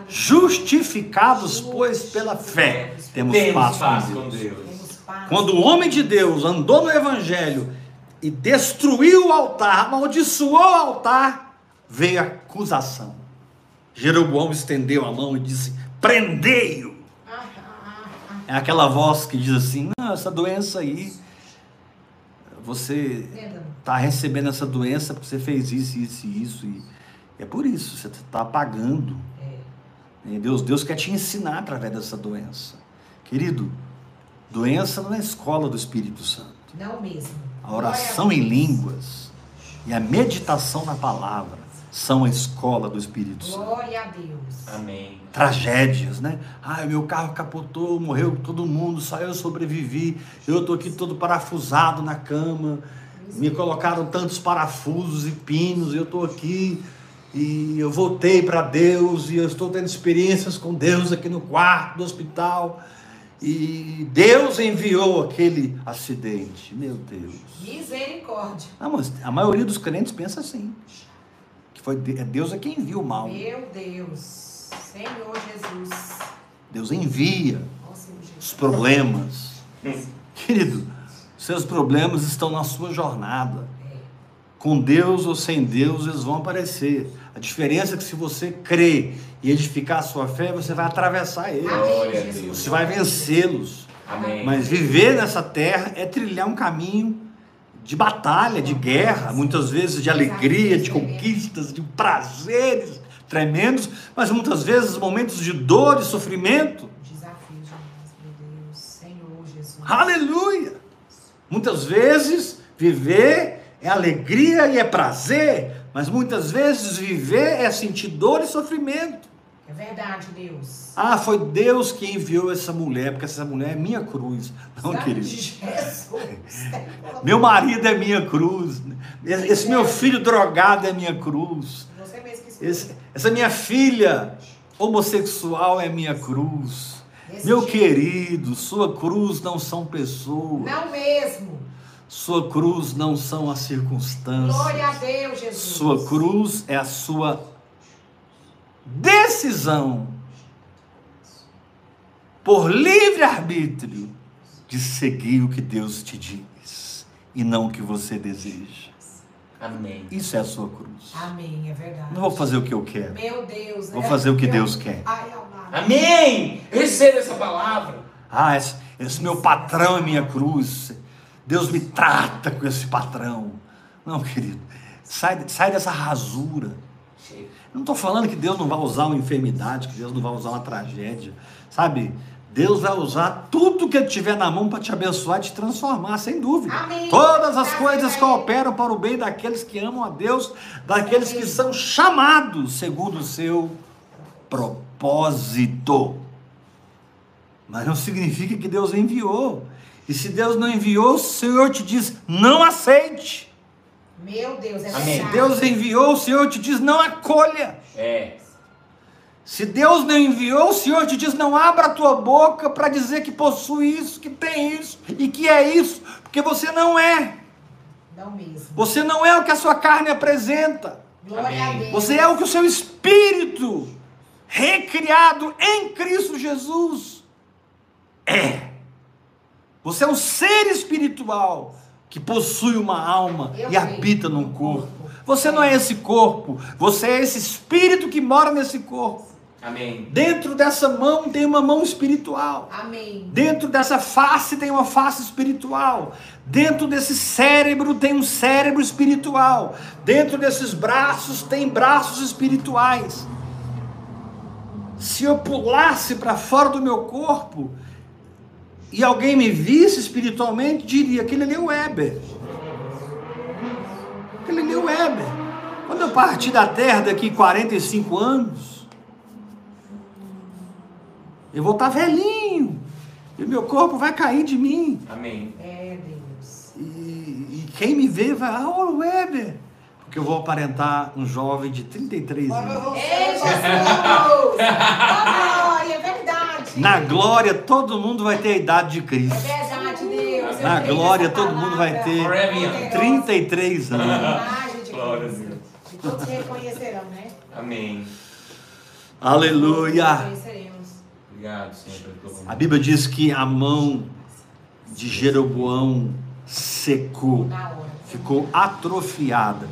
Justificados, pois, pela fé, temos Temos paz paz com com Deus. Deus. Quando o homem de Deus andou no evangelho e destruiu o altar, amaldiçoou o altar, veio a acusação. Jeroboão estendeu a mão e disse: Prendei-o. Ah, ah, ah. É aquela voz que diz assim: Não, essa doença aí, você está recebendo essa doença porque você fez isso, isso e isso. E é por isso, você está pagando. É. E Deus, Deus quer te ensinar através dessa doença. Querido, doença não é escola do Espírito Santo. Não mesmo. A oração em a línguas e a meditação na palavra são a escola do Espírito Santo. Glória a Deus. Amém. Tragédias, né? Ah, meu carro capotou, morreu todo mundo, só eu sobrevivi. Eu tô aqui todo parafusado na cama. Me colocaram tantos parafusos e pinos, eu tô aqui e eu voltei para Deus e eu estou tendo experiências com Deus aqui no quarto do hospital. E Deus enviou aquele acidente. Meu Deus. Misericórdia. Ah, mas a maioria dos crentes pensa assim. Que foi é Deus é quem envia o mal. Meu Deus. Senhor Jesus. Deus envia os problemas. Querido, seus problemas estão na sua jornada. Com Deus ou sem Deus, eles vão aparecer. A diferença é que se você crer e edificar a sua fé, você vai atravessar eles. Amém. Você vai vencê-los. Mas viver nessa terra é trilhar um caminho de batalha, de guerra, muitas vezes de alegria, de conquistas, de prazeres tremendos, mas muitas vezes momentos de dor e sofrimento. Desafio demais, meu Deus. Senhor Jesus. Aleluia! Muitas vezes viver é alegria e é prazer, mas muitas vezes viver é sentir dor e sofrimento. É verdade, Deus. Ah, foi Deus que enviou essa mulher, porque essa mulher é minha cruz. Não, Sangue querido. Jesus. <laughs> Meu marido é minha cruz. Esse esse meu filho drogado é minha cruz. Você mesmo que escolheu. Esse- essa minha filha homossexual é minha cruz. Meu querido, sua cruz não são pessoas. Não mesmo. Sua cruz não são as circunstâncias. Glória a Deus, Jesus. Sua cruz é a sua decisão por livre arbítrio de seguir o que Deus te diz e não o que você deseja. Amém. Isso é a sua cruz. Amém, é verdade. Não vou fazer o que eu quero. Meu Deus. Vou é- fazer o que eu- Deus quer. Ai. Amém. Receba essa palavra. Ah, esse, esse meu patrão é minha cruz. Deus me trata com esse patrão. Não, querido. Sai, sai dessa rasura. Eu não estou falando que Deus não vai usar uma enfermidade, que Deus não vai usar uma tragédia. Sabe? Deus vai usar tudo que Ele tiver na mão para te abençoar e te transformar, sem dúvida. Amém. Todas as Amém. coisas cooperam para o bem daqueles que amam a Deus, daqueles que são chamados segundo o seu propósito. Mas não significa que Deus enviou. E se Deus não enviou, o Senhor te diz: não aceite. Meu Deus, é Amém. verdade. Deus enviou, o Senhor te diz: não acolha. É. Se Deus não enviou, o Senhor te diz: não abra a tua boca para dizer que possui isso, que tem isso e que é isso, porque você não é. Não mesmo. Você não é o que a sua carne apresenta. Glória Amém. a Deus. Você é o que o seu espírito, recriado em Cristo Jesus, é. Você é um ser espiritual que possui uma alma Eu e habita num Um corpo. corpo. Você não é esse corpo, você é esse espírito que mora nesse corpo. Amém. Dentro dessa mão tem uma mão espiritual. Amém. Dentro dessa face tem uma face espiritual. Dentro desse cérebro tem um cérebro espiritual. Dentro desses braços tem braços espirituais. Se eu pulasse para fora do meu corpo e alguém me visse espiritualmente, diria: aquele ali é o Weber. Aquele ali é o Weber. Quando eu partir da terra daqui 45 anos, eu vou estar velhinho. E meu corpo vai cair de mim. Amém. É Deus. E, e quem me vê vai, ah, o Weber. Porque eu vou aparentar um jovem de 33 anos. Ei, Jesus! Glória, é verdade. Na glória, todo mundo vai ter a idade de É Cristo. verdade, Deus. Eu Na glória, todo mundo vai ter Forever young. 33 anos. De Glória a. Deus. E todos reconhecerão, né? Amém. Aleluia. Reconheceremos. Obrigado, Senhor, A. Bíblia diz que a mão de Jeroboão secou. Ficou atrofiada.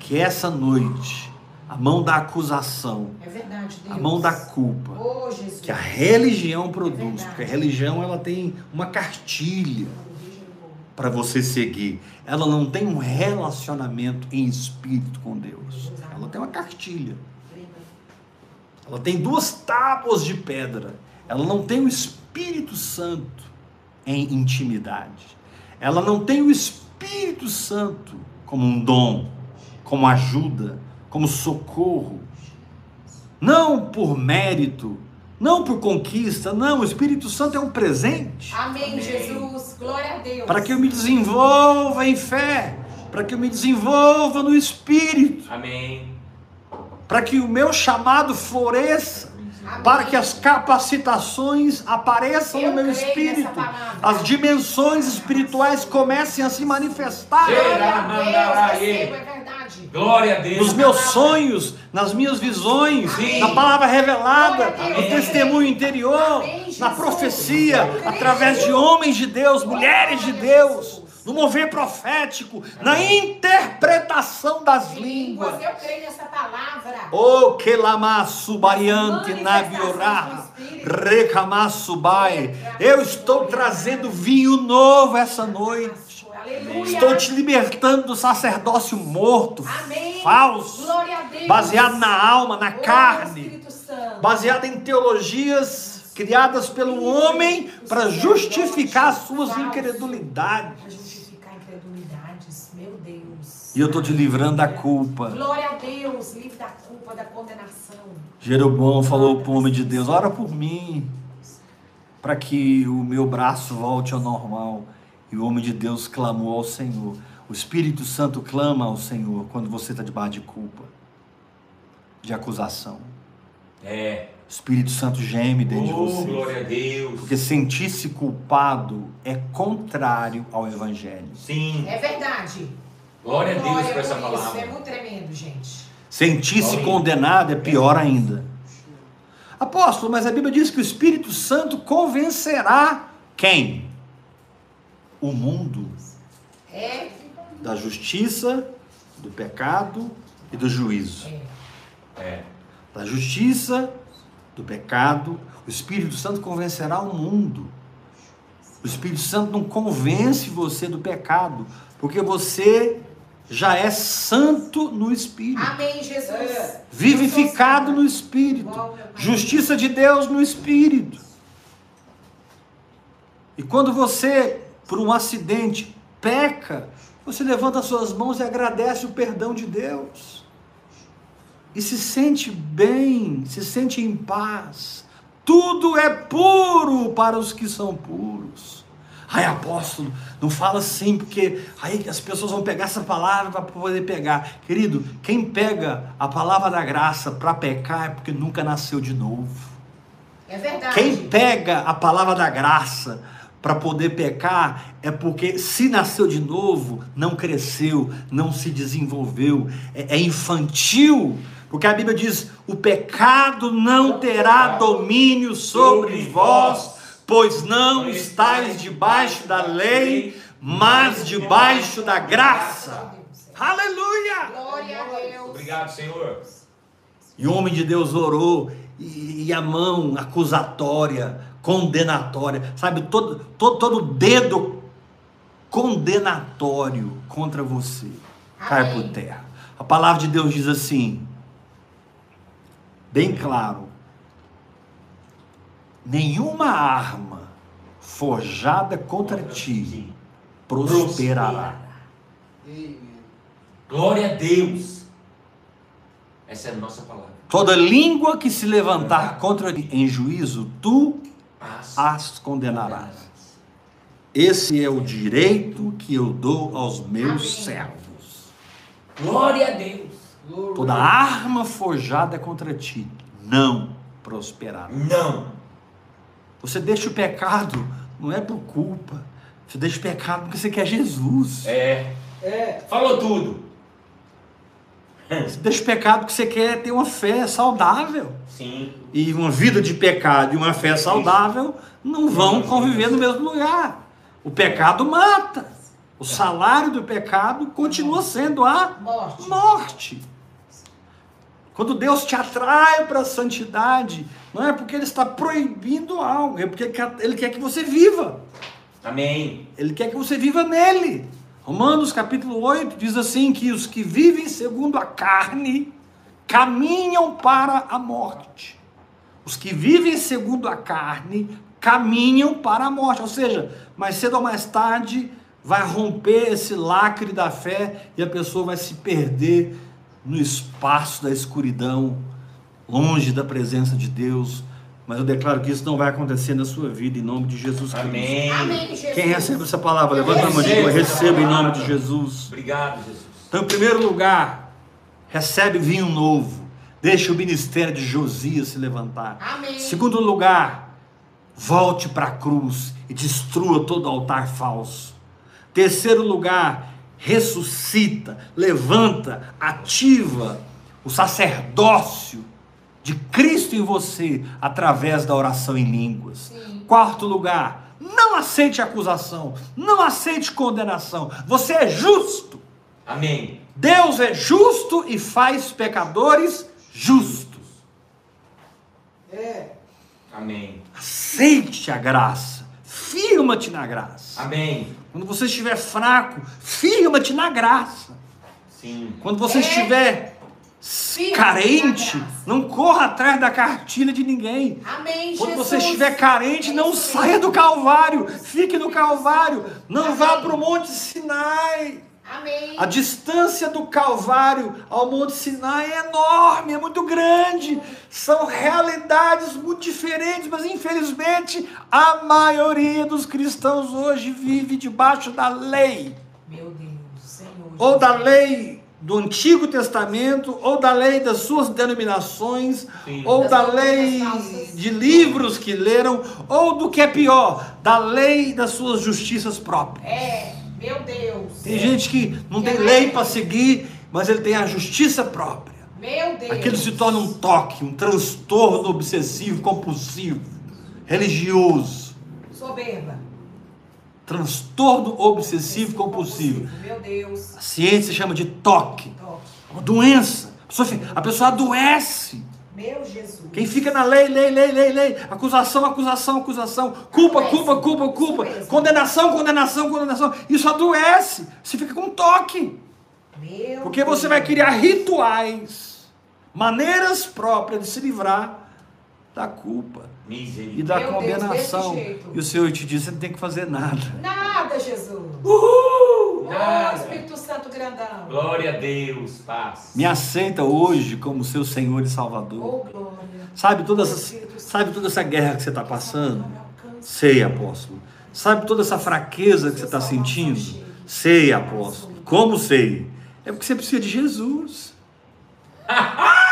Que essa noite, a mão da acusação, É verdade, Deus. a mão da culpa, Oh, que a religião produz, verdade. porque a religião ela tem uma cartilha para você seguir. Ela não tem um relacionamento em espírito com Deus. Ela tem uma cartilha. Ela tem duas tábuas de pedra. Ela não tem o Espírito Santo em intimidade. Ela não tem o Espírito Santo como um dom. como ajuda, como socorro. Não por mérito, não por conquista, não. O Espírito Santo é um presente Amém, Amém. Jesus. Glória a Deus. para que eu me desenvolva em fé, para que eu me desenvolva no Espírito, Amém. para que o meu chamado floresça. Amém. para que as capacitações apareçam Eu no meu espírito, as dimensões espirituais comecem a se manifestar Glória a Deus. Recebo, é verdade. Glória a Deus. nos meus sonhos, nas minhas visões, Sim. na palavra revelada, no testemunho interior, Amém, na profecia, através de homens de Deus, mulheres de Deus, no mover profético, na interpretação das línguas. Eu creio nessa palavra. O que lamaço bariante naviorá, recamaço bai. Eu estou trazendo vinho novo essa noite. Aleluia. Estou te libertando do sacerdócio morto, Amém. falso, Glória baseado na alma, na Oh, carne, baseado em teologias criadas pelo homem para justificar suas incredulidades. Justificar incredulidades. Meu Deus. E eu estou te livrando da culpa. Glória a Deus. Livre da culpa, da condenação. Jeroboão falou para o homem de Deus: ora por mim, para que o meu braço volte ao normal. E o homem de Deus clamou ao Senhor. O Espírito Santo clama ao Senhor quando você está debaixo de culpa, de acusação. É. O Espírito Santo geme dentro de Oh, você. glória a Deus. Porque sentir-se culpado é contrário ao Evangelho. Sim. É verdade. Glória a Deus Glória por essa por isso. É palavra. muito tremendo, gente. Sentir-se condenado é pior ainda. Apóstolo, mas a Bíblia diz que o Espírito Santo convencerá quem? O mundo É. da justiça, do pecado e do juízo. é. É. Da justiça, do pecado, o Espírito Santo convencerá o mundo. O Espírito Santo não convence você do pecado, porque você já é santo no Espírito. Amém, Jesus. vivificado no Espírito, justiça de Deus no Espírito. E quando você, por um acidente, peca, você levanta suas mãos e agradece o perdão de Deus. E se sente bem, se sente em paz. Tudo é puro para os que são puros. Ai, apóstolo, não fala assim, porque aí as pessoas vão pegar essa palavra para poder pegar. Querido, quem pega a palavra da graça para pecar é porque nunca nasceu de novo. É verdade. Quem pega a palavra da graça para poder pecar é porque se nasceu de novo, não cresceu, não se desenvolveu, é, é infantil. Porque a Bíblia diz: o pecado não terá domínio sobre vós, pois não estáis debaixo da lei, mas debaixo da graça. Aleluia! Glória a Deus. Obrigado, Senhor. E o homem de Deus orou, e, e a mão acusatória, condenatória, sabe, todo, todo, todo dedo condenatório contra você cai por terra. A palavra de Deus diz assim, bem claro: nenhuma arma forjada contra ti prosperará. Glória a Deus. Essa é a nossa palavra. Toda língua que se levantar contra ti em juízo, tu As condenarás. Esse é o direito que eu dou aos meus Amém. servos. Glória a Deus. Toda arma forjada contra ti não prosperará. Não. Você deixa o pecado, não é por culpa. Você deixa o pecado porque você quer Jesus. É. Falou tudo. Você deixa o pecado porque você quer ter uma fé saudável. Sim. E uma vida de pecado e uma fé saudável não vão conviver no mesmo lugar. O pecado mata. O salário do pecado continua sendo a Morte. morte. Quando Deus te atrai para a santidade, não é porque Ele está proibindo algo, é porque Ele quer que você viva. Amém. Ele quer que você viva nele. Romanos capítulo 8 diz assim: que os que vivem segundo a carne caminham para a morte. Os que vivem segundo a carne caminham para a morte. Ou seja, mais cedo ou mais tarde vai romper esse lacre da fé e a pessoa vai se perder no espaço da escuridão, longe da presença de Deus. Mas eu declaro que isso não vai acontecer na sua vida, em nome de Jesus Cristo. Amém. Amém, Jesus. Quem recebe essa palavra, levanta a mão e diga: Eu recebo em nome de Jesus. Obrigado, Jesus. Então, em primeiro lugar, recebe vinho novo. Deixa o ministério de Josias se levantar. Amém. Segundo lugar, volte para a cruz e destrua todo altar falso. Terceiro lugar, ressuscita, levanta, ativa o sacerdócio de Cristo em você através da oração em línguas. Quarto lugar, não aceite acusação, não aceite condenação. Você é justo. Amém. Deus é justo e faz pecadores justos. É. Amém. Aceite a graça. Firma-te na graça. Amém. Quando você estiver fraco, firma-te na graça. Sim. Quando você É. estiver Carente, não corra atrás da cartilha de ninguém. Amém, Quando Jesus. você estiver carente, não saia do Calvário. Fique no Calvário. Não Amém. vá para o Monte Sinai. Amém. A distância do Calvário ao Monte Sinai é enorme, é muito grande. São realidades muito diferentes, mas infelizmente a maioria dos cristãos hoje vive debaixo da lei, Meu Deus, Senhor. ou da lei do Antigo Testamento, ou da lei das suas denominações, Sim. ou Das da lei de livros que leram, ou do que é pior, da lei das suas justiças próprias. É, meu Deus. Tem gente que não Que tem mais? lei para seguir, mas ele tem a justiça própria. Meu Deus. Aquilo se torna um toque, um transtorno obsessivo, compulsivo, religioso. Soberba. Transtorno obsessivo compulsivo. Meu Deus. A ciência chama de toque. Uma doença. A pessoa, a pessoa adoece. Meu Jesus. Quem fica na lei, lei, lei, lei, lei, acusação, acusação, acusação, culpa, culpa, culpa, culpa, condenação, condenação, condenação. Isso adoece. Você fica com toque. Meu Porque você vai criar rituais, maneiras próprias de se livrar da culpa e da Meu Deus, condenação. jeito. E o Senhor te diz: você não tem que fazer nada. Nada, Jesus. Uhul! Nada. Espírito Santo grandão. Glória a Deus. Paz. Me aceita hoje como seu Senhor e Salvador. Glória. Sabe toda essa, sabe toda essa guerra que você está passando? Sei, apóstolo. Sabe toda essa fraqueza que você está sentindo? Sei, apóstolo. Como sei? É porque você precisa de Jesus. <laughs>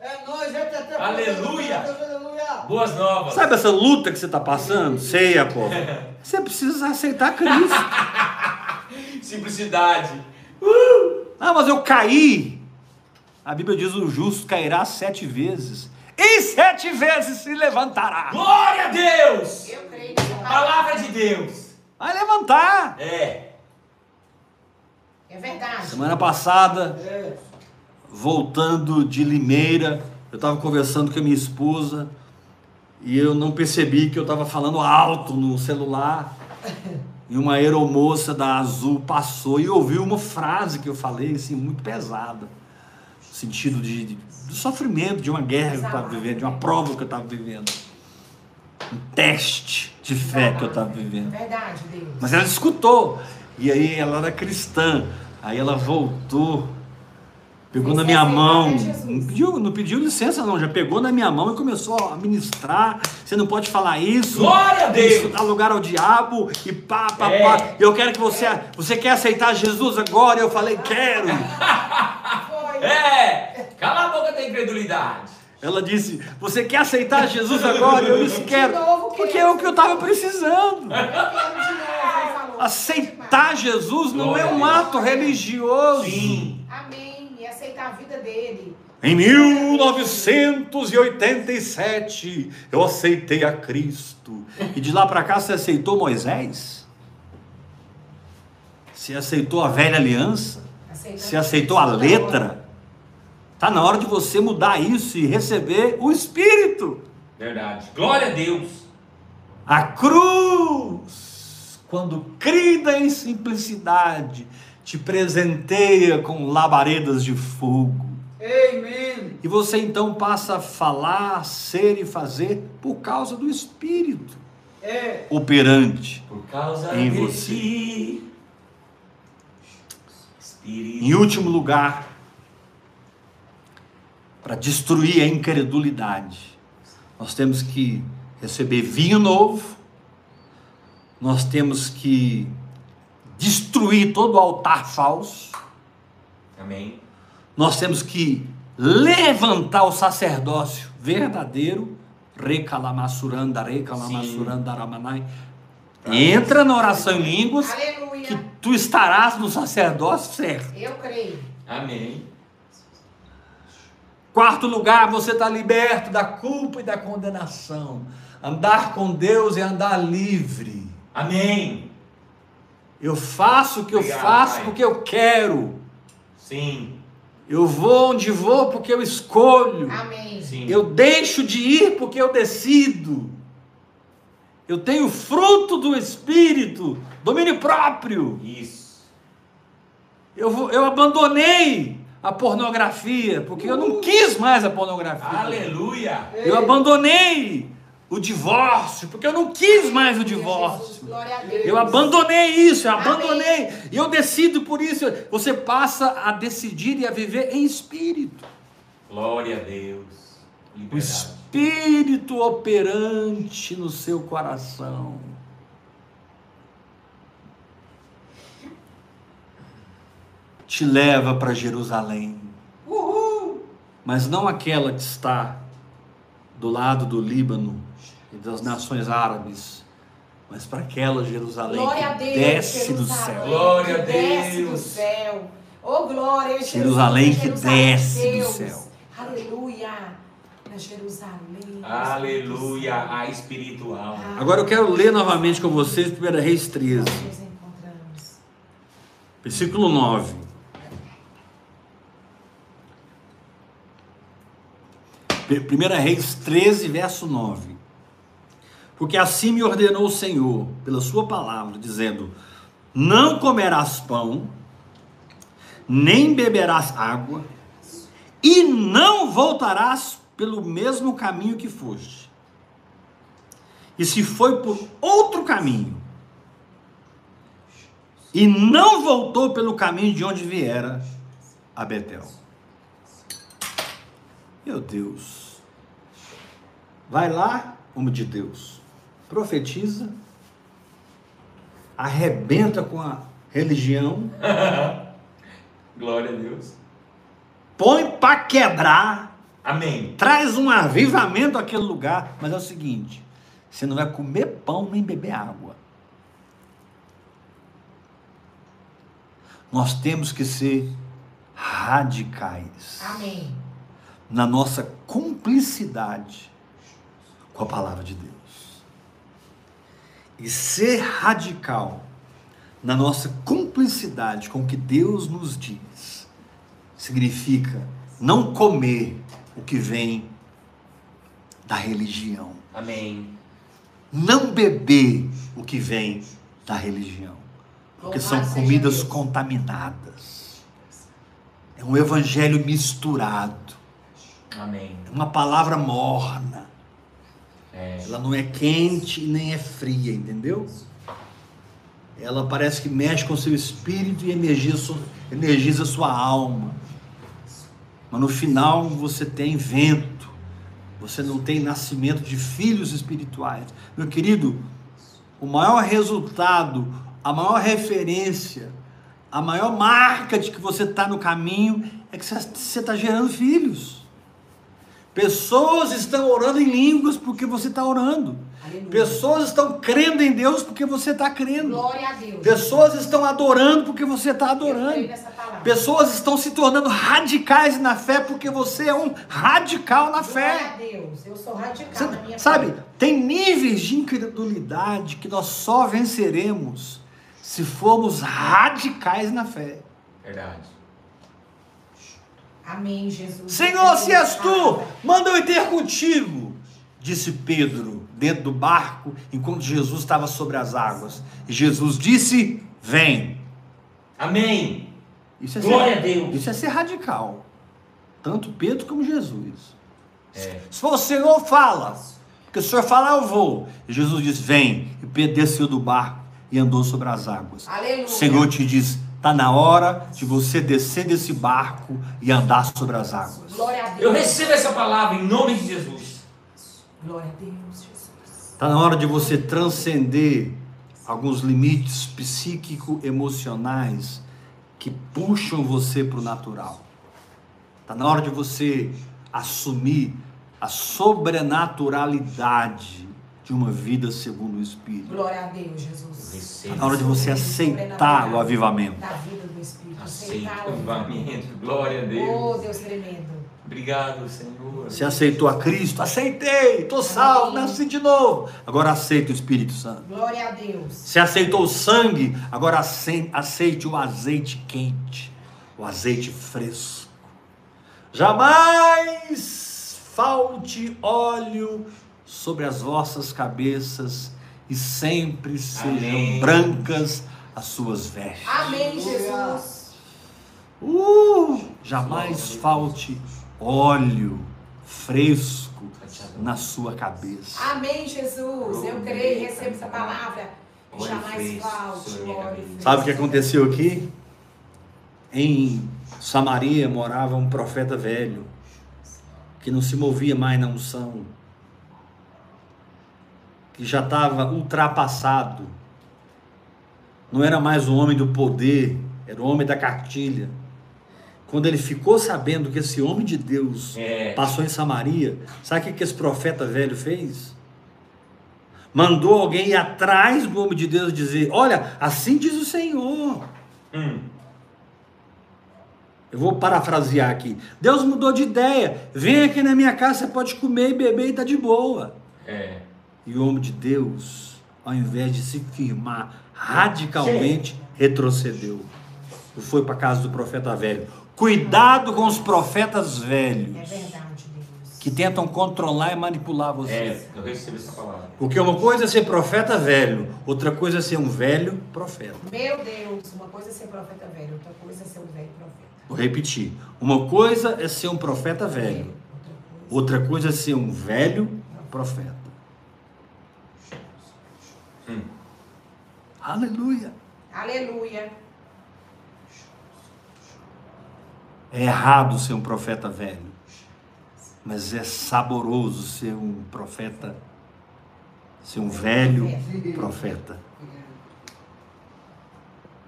É nóis, gente. Até Aleluia. Boas novas. Sabe essa luta que você está passando? Sei, apóstolo. <laughs> Você precisa aceitar Cristo. <laughs> Simplicidade. Ah, mas eu caí. A Bíblia diz: o justo cairá sete vezes. E sete vezes se levantará. Glória a Deus. Eu creio Palavra de Deus. Vai levantar. É. É verdade. Semana passada, É. voltando de Limeira, eu estava conversando com a minha esposa e eu não percebi que eu estava falando alto no celular. E uma aeromoça da Azul passou e ouviu uma frase que eu falei, assim, muito pesada. No sentido de, de- do sofrimento, de uma guerra que eu estava vivendo, de uma prova que eu estava vivendo. Um teste de fé que eu estava vivendo. Verdade, Deus. Mas ela escutou. E aí ela era cristã. Aí ela voltou, pegou na minha mão. Não pediu, não pediu licença, não. Já pegou na minha mão e começou a ministrar. Você não pode falar isso. Glória a Deus! Isso dá lugar ao diabo. E pá, pá, É. pá. Eu quero que você. Você quer aceitar Jesus agora? Eu falei, quero. <laughs> É. Cala a boca da incredulidade. Ela disse: Você quer aceitar Jesus agora? Eu disse: Quero. novo, Porque é o que eu estava precisando. Aceitar Jesus não é um ato religioso. Sim. A vida dele. Em 1987, eu aceitei a Cristo. E de lá para cá você aceitou Moisés? Você aceitou a velha aliança? Você aceitou a toda letra? Tá na hora de você mudar isso e receber o Espírito. Verdade. Glória a Deus. A cruz, quando crida em simplicidade, te presenteia com labaredas de fogo. Amém. E você então passa a falar, ser e fazer por causa do Espírito. É. operante. Por causa Em você. ti. Em último lugar, para destruir a incredulidade, nós temos que receber vinho novo, nós temos que destruir todo o altar falso, Amém. nós temos que levantar o sacerdócio verdadeiro, recalamassuranda, recalamassuranda, ramanai. Entra na oração em línguas, que Aleluia. tu estarás no sacerdócio certo. Eu creio. Amém. Quarto lugar, você está liberto da culpa e da condenação. Andar com Deus é andar livre. Amém. Eu faço o que eu Obrigado, faço Pai. porque eu quero. Sim. Eu vou onde vou porque eu escolho. Amém. Sim. Eu deixo de ir porque eu decido. Eu tenho fruto do Espírito, domínio próprio. Isso. Eu, vou- eu abandonei a pornografia porque eu não quis mais a pornografia. Aleluia. Eu abandonei o divórcio, porque eu não quis mais o Jesus, divórcio. glória a Deus. Eu abandonei isso, eu abandonei. E eu decido por isso. Você passa a decidir e a viver em espírito. Glória a Deus. O Liberdade. espírito operante no seu coração. Te leva para Jerusalém. Uhul. mas não aquela que está do lado do Líbano e das nações árabes, mas para aquela Jerusalém Glória a que Deus. desce do Jerusalém, céu. Glória a que Desce do Deus. céu. Oh, glória. Jerusalém que Jerusalém, desce do Deus. céu. Aleluia. Na Jerusalém. Aleluia. A espiritual. Agora eu quero ler novamente com vocês 1 Reis 13, Nós nos encontramos. versículo 9. P- 1 Reis 13, verso 9. Porque assim me ordenou o Senhor, pela sua palavra, dizendo: Não comerás pão, nem beberás água, e não voltarás pelo mesmo caminho que foste. E se foi por outro caminho, e não voltou pelo caminho de onde viera a Betel. Meu Deus. Vai lá, homem de Deus, profetiza, arrebenta com a religião, <laughs> Glória a Deus. põe para quebrar, Amém. traz um avivamento àquele lugar, mas é o seguinte: você não vai comer pão nem beber água. Nós temos que ser radicais Amém. na nossa cumplicidade com a palavra de Deus. E ser radical na nossa cumplicidade com o que Deus nos diz significa não comer o que vem da religião, Amém. não beber o que vem da religião, porque são comidas contaminadas. É um evangelho misturado. Amém. É uma palavra morna. É. Ela não é quente nem é fria, entendeu? Ela parece que mexe com seu espírito e energiza, energiza sua alma. Mas no final você tem vento. Você não tem nascimento de filhos espirituais. Meu querido, o maior resultado, a maior referência, a maior marca de que você está no caminho é que você está gerando filhos. Pessoas estão orando em línguas porque você está orando. Aleluia. Pessoas estão crendo em Deus porque você está crendo. Glória a Deus. Pessoas estão adorando porque você está adorando. Pessoas estão se tornando radicais na fé porque você é um radical na Glória fé. a Deus. Eu sou radical Você- na minha sabe, fé. tem níveis de incredulidade que nós só venceremos se formos radicais na fé. Verdade. Amém, Jesus. Senhor, se és tu, manda eu ir ter contigo, disse Pedro, dentro do barco, enquanto Jesus estava sobre as águas. E Jesus disse: Vem. Amém. Isso é Glória ser, a Deus. Isso é ser radical. Tanto Pedro como Jesus. É. Se for o Senhor, fala. Porque o Senhor fala, eu vou. E Jesus diz, vem. E Pedro desceu do barco e andou sobre as águas. Aleluia. O Senhor te diz, está na hora de você descer desse barco e andar sobre as águas. Glória a Deus. Eu recebo essa palavra em nome de Jesus. Glória a Deus, Jesus. Está na hora de você transcender alguns limites psíquico-emocionais que puxam você para o natural. Está na hora de você assumir a sobrenaturalidade de uma vida segundo o Espírito. Glória a Deus, Jesus. Recebo. Está na hora de você aceitar o avivamento. Da vida do Espírito. Aceito Aceitar o avivamento. Glória a Oh, Deus. Deus tremendo. Obrigado, Senhor. Você aceitou a Cristo? Aceitei, estou salvo, nasci de novo. Agora aceita o Espírito Santo. Glória a Deus. Você aceitou o sangue, agora ace- aceite o azeite quente, o azeite fresco. Jamais falte óleo sobre as vossas cabeças e sempre sejam Amém. brancas as suas vestes. Amém, Jesus. Uh, jamais falte óleo fresco na sua cabeça. Amém, Jesus. Eu creio e recebo essa palavra. Jamais falte óleo fresco. Sabe o que aconteceu aqui? Em Samaria morava um profeta velho que não se movia mais na unção, que já estava ultrapassado, não era mais o homem do poder, era o homem da cartilha. Quando ele ficou sabendo que esse homem de Deus É. passou em Samaria, sabe o que esse profeta velho fez? Mandou alguém ir atrás do homem de Deus e dizer: Olha, assim diz o Senhor. Hum. Eu vou parafrasear aqui. Deus mudou de ideia. Vem aqui na minha casa, você pode comer e beber e tá de boa. É. E o homem de Deus, ao invés de se firmar radicalmente, retrocedeu. E foi para casa do profeta velho. Cuidado com os profetas É velhos verdade, Deus. que tentam controlar e manipular você. É. Eu recebo essa palavra. Porque uma coisa é ser profeta velho, outra coisa é ser um velho profeta. Meu Deus, uma coisa é ser profeta velho, outra coisa é ser um velho profeta. Vou repetir. Uma coisa é ser um profeta velho, Outra coisa. outra coisa é ser um velho profeta. Hum. Aleluia. Aleluia. É errado ser um profeta velho, mas é saboroso ser um profeta, ser um velho profeta.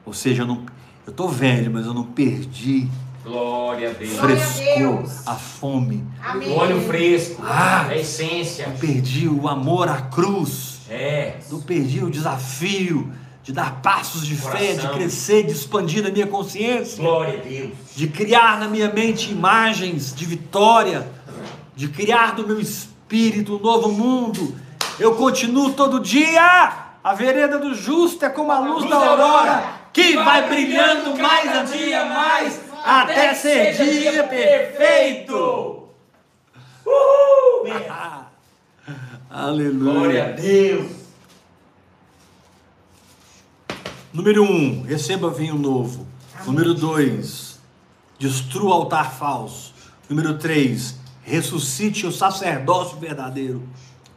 Ou seja, eu não, eu tô velho, mas eu não perdi Glória a Deus. A frescor, Deus. a fome. Amém. O óleo fresco. Ah. A essência. Eu perdi o amor à cruz. É. Não perdi o desafio de dar passos de fé, de Coração. crescer, de expandir a minha consciência, Glória a Deus. de criar na minha mente imagens de vitória, de criar no meu espírito um novo mundo. Eu continuo todo dia. A vereda do justo é como a luz da aurora, que vai brilhando mais a dia mais, até ser dia perfeito. Uhul! <laughs> Mesmo. Ah, Glória a Aleluia. Deus. Número um, receba vinho novo. Número dois, destrua o altar falso. Número três, ressuscite o sacerdócio verdadeiro.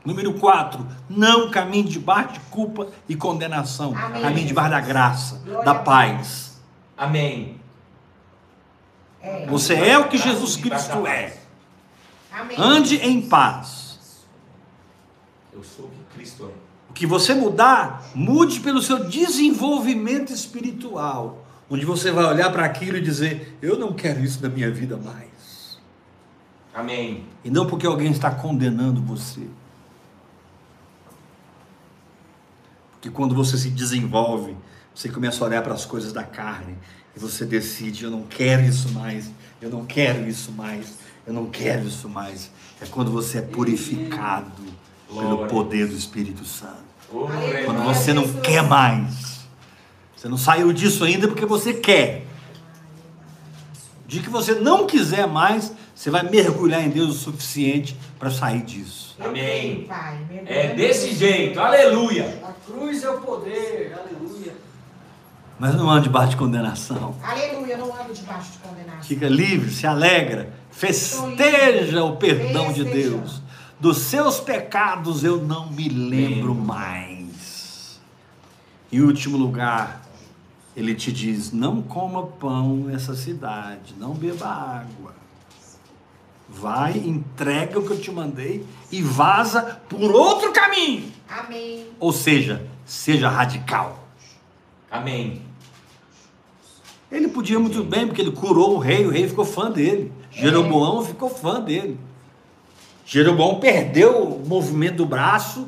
Número quatro, não caminhe debaixo de culpa e condenação. Amém. Caminhe debaixo da graça, Glória da paz. Amém. É. Você é o que Jesus Cristo é. Amém. Ande em paz. Eu sou o que Cristo é. O que você mudar, mude pelo seu desenvolvimento espiritual. Onde você vai olhar para aquilo e dizer: Eu não quero isso na minha vida mais. Amém. E não porque alguém está condenando você. Porque quando você se desenvolve, você começa a olhar para as coisas da carne e você decide: eu não quero isso mais, eu não quero isso mais, eu não quero isso mais. É quando você é purificado pelo poder do Espírito Santo. Oh. Quando você não quer mais. Você não saiu disso ainda porque você quer. De que você não quiser mais, você vai mergulhar em Deus o suficiente para sair disso. Amém. É desse jeito. Aleluia. A cruz é o poder, aleluia. Mas não ande debaixo de condenação. Aleluia. Eu não ando debaixo de condenação. Fica livre, se alegra, festeja o perdão de Deus. Dos seus pecados eu não me lembro mais. Em último lugar, ele te diz: não coma pão nessa cidade, não beba água. Vai, entrega o que eu te mandei e vaza por outro caminho. Amém. Ou seja, seja radical. Amém. Ele podia muito bem, porque ele curou o rei, o rei ficou fã dele. Jeroboão ficou fã dele. Jeroboão perdeu o movimento do braço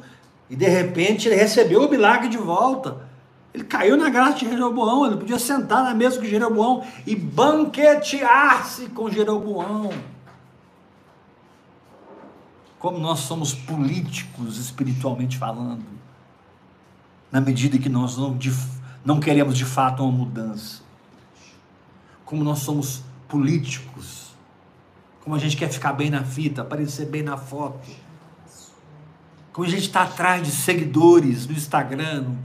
e de repente ele recebeu o milagre de volta. Ele caiu na graça de Jeroboão, ele podia sentar na mesa com Jeroboão e banquetear-se com Jeroboão. Como nós somos políticos espiritualmente falando, na medida que nós não, não queremos de fato uma mudança. Como nós somos políticos, como a gente quer ficar bem na fita, aparecer bem na foto. Como a gente está atrás de seguidores no Instagram, no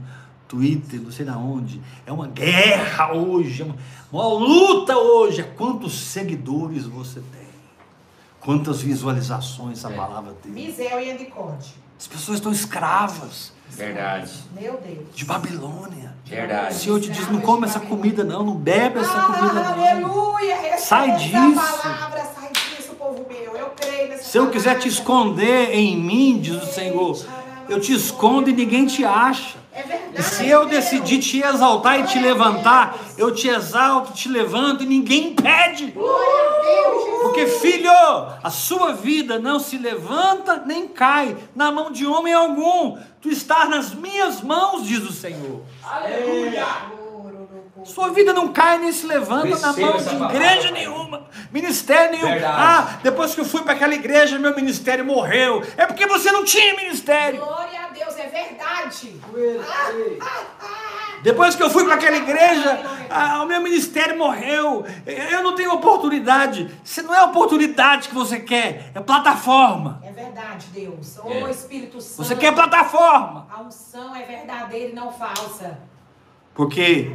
Twitter, não sei na onde. É uma guerra hoje, é uma, uma luta hoje. É quantos seguidores você tem? Quantas visualizações essa É. palavra tem? Misel e Endicode. As pessoas estão escravas Verdade. Meu Deus. de Babilônia. O Verdade. Senhor te diz: não come essa comida, não, não bebe essa comida, não. Aleluia. Sai essa disso. palavra, sai disso, povo meu. Eu creio nessa Se eu quiser te esconder em mim, diz o Senhor, eu te escondo e ninguém te acha. É verdade. E se eu Deus. decidir te exaltar e te levantar, eu te exalto, te levanto e ninguém impede. Porque, filho, a sua vida não se levanta nem cai na mão de homem algum. Tu estás nas minhas mãos, diz o Senhor. Sua vida não cai nem se levanta na mão de igreja nenhuma, ministério nenhum. Verdade. Ah, depois que eu fui para aquela igreja, meu ministério morreu. É porque você não tinha ministério. Glória a Deus, é verdade. Depois que eu fui para aquela igreja, ah, o meu ministério morreu. Eu não tenho oportunidade. Se não é oportunidade que você quer, é plataforma. É verdade, Deus. Ô É. Espírito Santo. Você quer plataforma. A unção é verdadeira e não falsa. Porque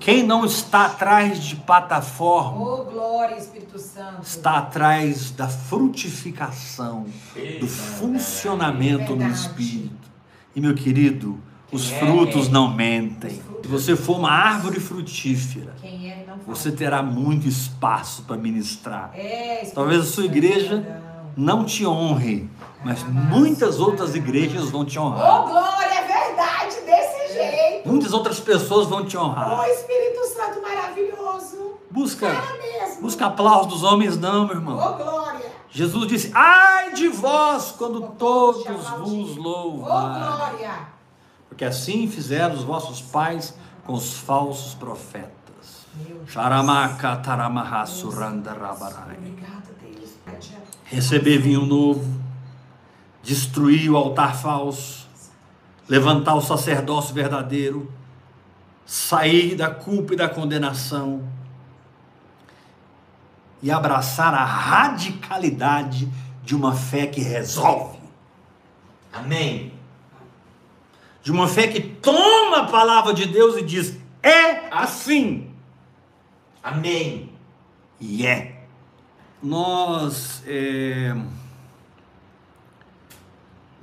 quem não está atrás de plataforma Ô glória, Espírito Santo. está atrás da frutificação, do funcionamento no espírito. E meu querido, os Quem é, frutos é. não mentem. Se você for uma árvore frutífera, Quem é você terá muito espaço para ministrar. É, Talvez a sua igreja não. te honre, mas muitas outras igrejas vão te Ô honrar. glória, é verdade desse jeito. Muitas outras pessoas vão te honrar. Espírito Santo maravilhoso. Busca, busca aplauso dos homens, não, meu irmão. Ô glória. Jesus disse: Ai de vós quando todos vos louvarem. glória. Porque assim fizeram os vossos pais com os falsos profetas. Meu taramaha surandarabarai. Deus. Receber vinho novo, destruir o altar falso, levantar o sacerdócio verdadeiro, sair da culpa e da condenação e abraçar a radicalidade de uma fé que resolve. Amém. de uma fé que toma a palavra de Deus e diz: é assim. Amém. E é. Nós é,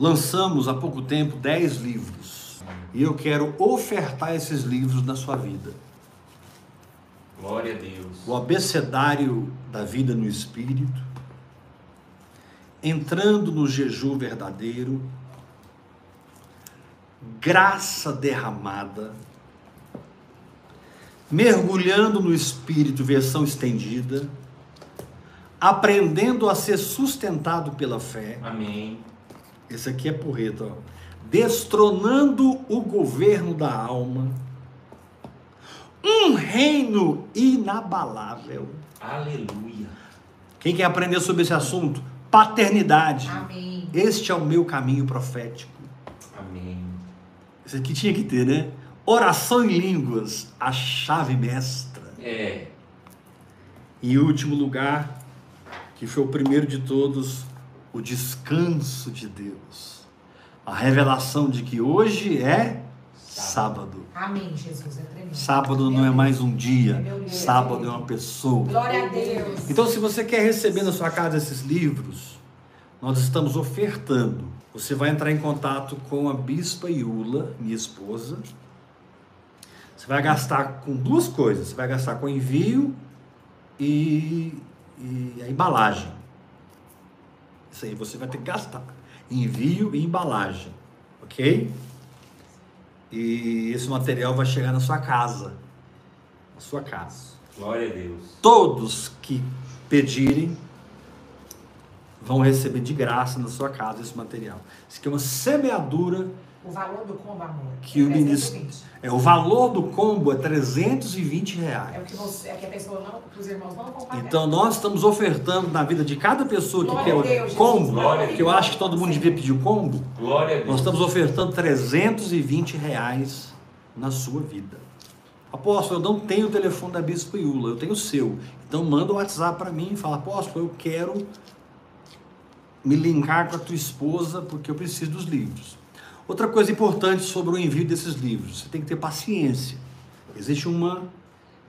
lançamos há pouco tempo 10 livros. E eu quero ofertar esses livros na sua vida. Glória a Deus. O abecedário da vida no Espírito, entrando no jejum verdadeiro, graça derramada, mergulhando no Espírito, versão estendida, aprendendo a ser sustentado pela fé. Amém. Esse aqui é porreta, ó. Destronando o governo da alma. Um reino inabalável. Aleluia. Quem quer aprender sobre esse assunto? Paternidade. Amém. Este é o meu caminho profético. Amém. Esse aqui tinha que ter, né? Oração em línguas, a chave mestra. É. E em último lugar, que foi o primeiro de todos, o descanso de Deus. A revelação de que hoje é sábado. Amém, Jesus. É tremendo. Sábado não é mais um dia, sábado é uma pessoa. Glória a Deus. Então, se você quer receber na sua casa esses livros, nós estamos ofertando. Você vai entrar em contato com a Bispa Iula, minha esposa. Você vai gastar com duas coisas. Você vai gastar com envio e, e a embalagem. Isso aí você vai ter que gastar. Envio e embalagem. Ok? E esse material vai chegar na sua casa. Na sua casa. Glória a Deus. Todos que pedirem vão receber de graça na sua casa esse material. Isso aqui é uma semeadura O valor do combo, amor. que é o ministro. 320. É, o valor do combo é 320 reais. É o que, você, é que a pessoa não, que os irmãos não vão pagar. Então nós estamos ofertando na vida de cada pessoa que Glória quer o Deus, combo. Glória que eu acho que todo mundo devia pedir o combo, Glória a Deus. nós estamos ofertando 320 reais na sua vida. Apóstolo, eu não tenho o telefone da Bispo Iula, eu tenho o seu. Então manda o WhatsApp para mim e fala, apóstolo, eu quero me linkar com a tua esposa porque eu preciso dos livros. Outra coisa importante sobre o envio desses livros, você tem que ter paciência. Existe uma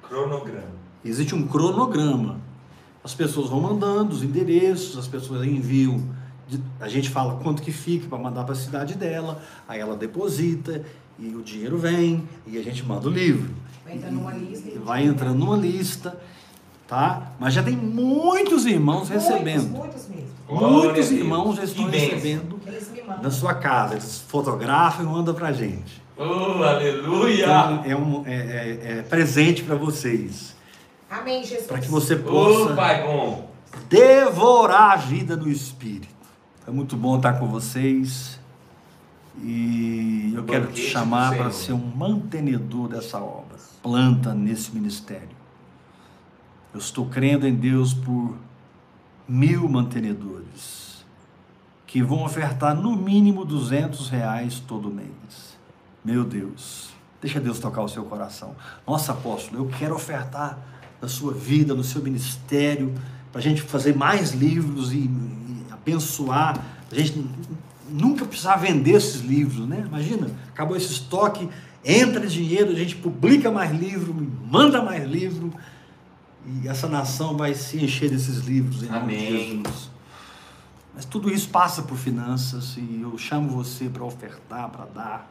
Cronograma. Existe um cronograma. As pessoas vão mandando os endereços, as pessoas enviam. A gente fala quanto que fica para mandar para a cidade dela, aí ela deposita e o dinheiro vem e a gente manda o livro. Vai entrando numa lista vai entrando numa lista, tá? Mas já tem muitos irmãos recebendo. Muitos, muitos mesmo. Muitos irmãos já estão recebendo Eles me mandam. na sua casa. Eles fotografam e mandam pra gente. Oh, aleluia! Então, é, um, é- é- é presente para vocês. Amém, Jesus. Para que você possa. Ô, Pai bom. devorar a vida no Espírito. É muito bom estar com vocês e eu quero te chamar para ser um mantenedor dessa obra. Planta nesse ministério. Eu estou crendo em Deus por mil mantenedores que vão ofertar no mínimo 200 reais todo mês. Meu Deus, deixa Deus tocar o seu coração. Nossa, apóstolo, eu quero ofertar na sua vida, no seu ministério, para a gente fazer mais livros e, e abençoar. A gente nunca precisar vender esses livros, né? Imagina, acabou esse estoque, entra dinheiro, a gente publica mais livro, manda mais livro e essa nação vai se encher desses livros em nome de Amém. Jesus. Mas tudo isso passa por finanças e eu chamo você para ofertar, para dar.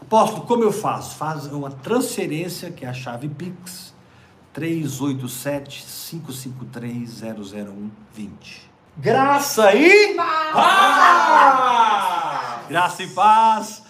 Apóstolo, como eu faço? Faz uma transferência, que é a chave Pix, 387-553-00120. Graça e Paz! paz! Graça e paz!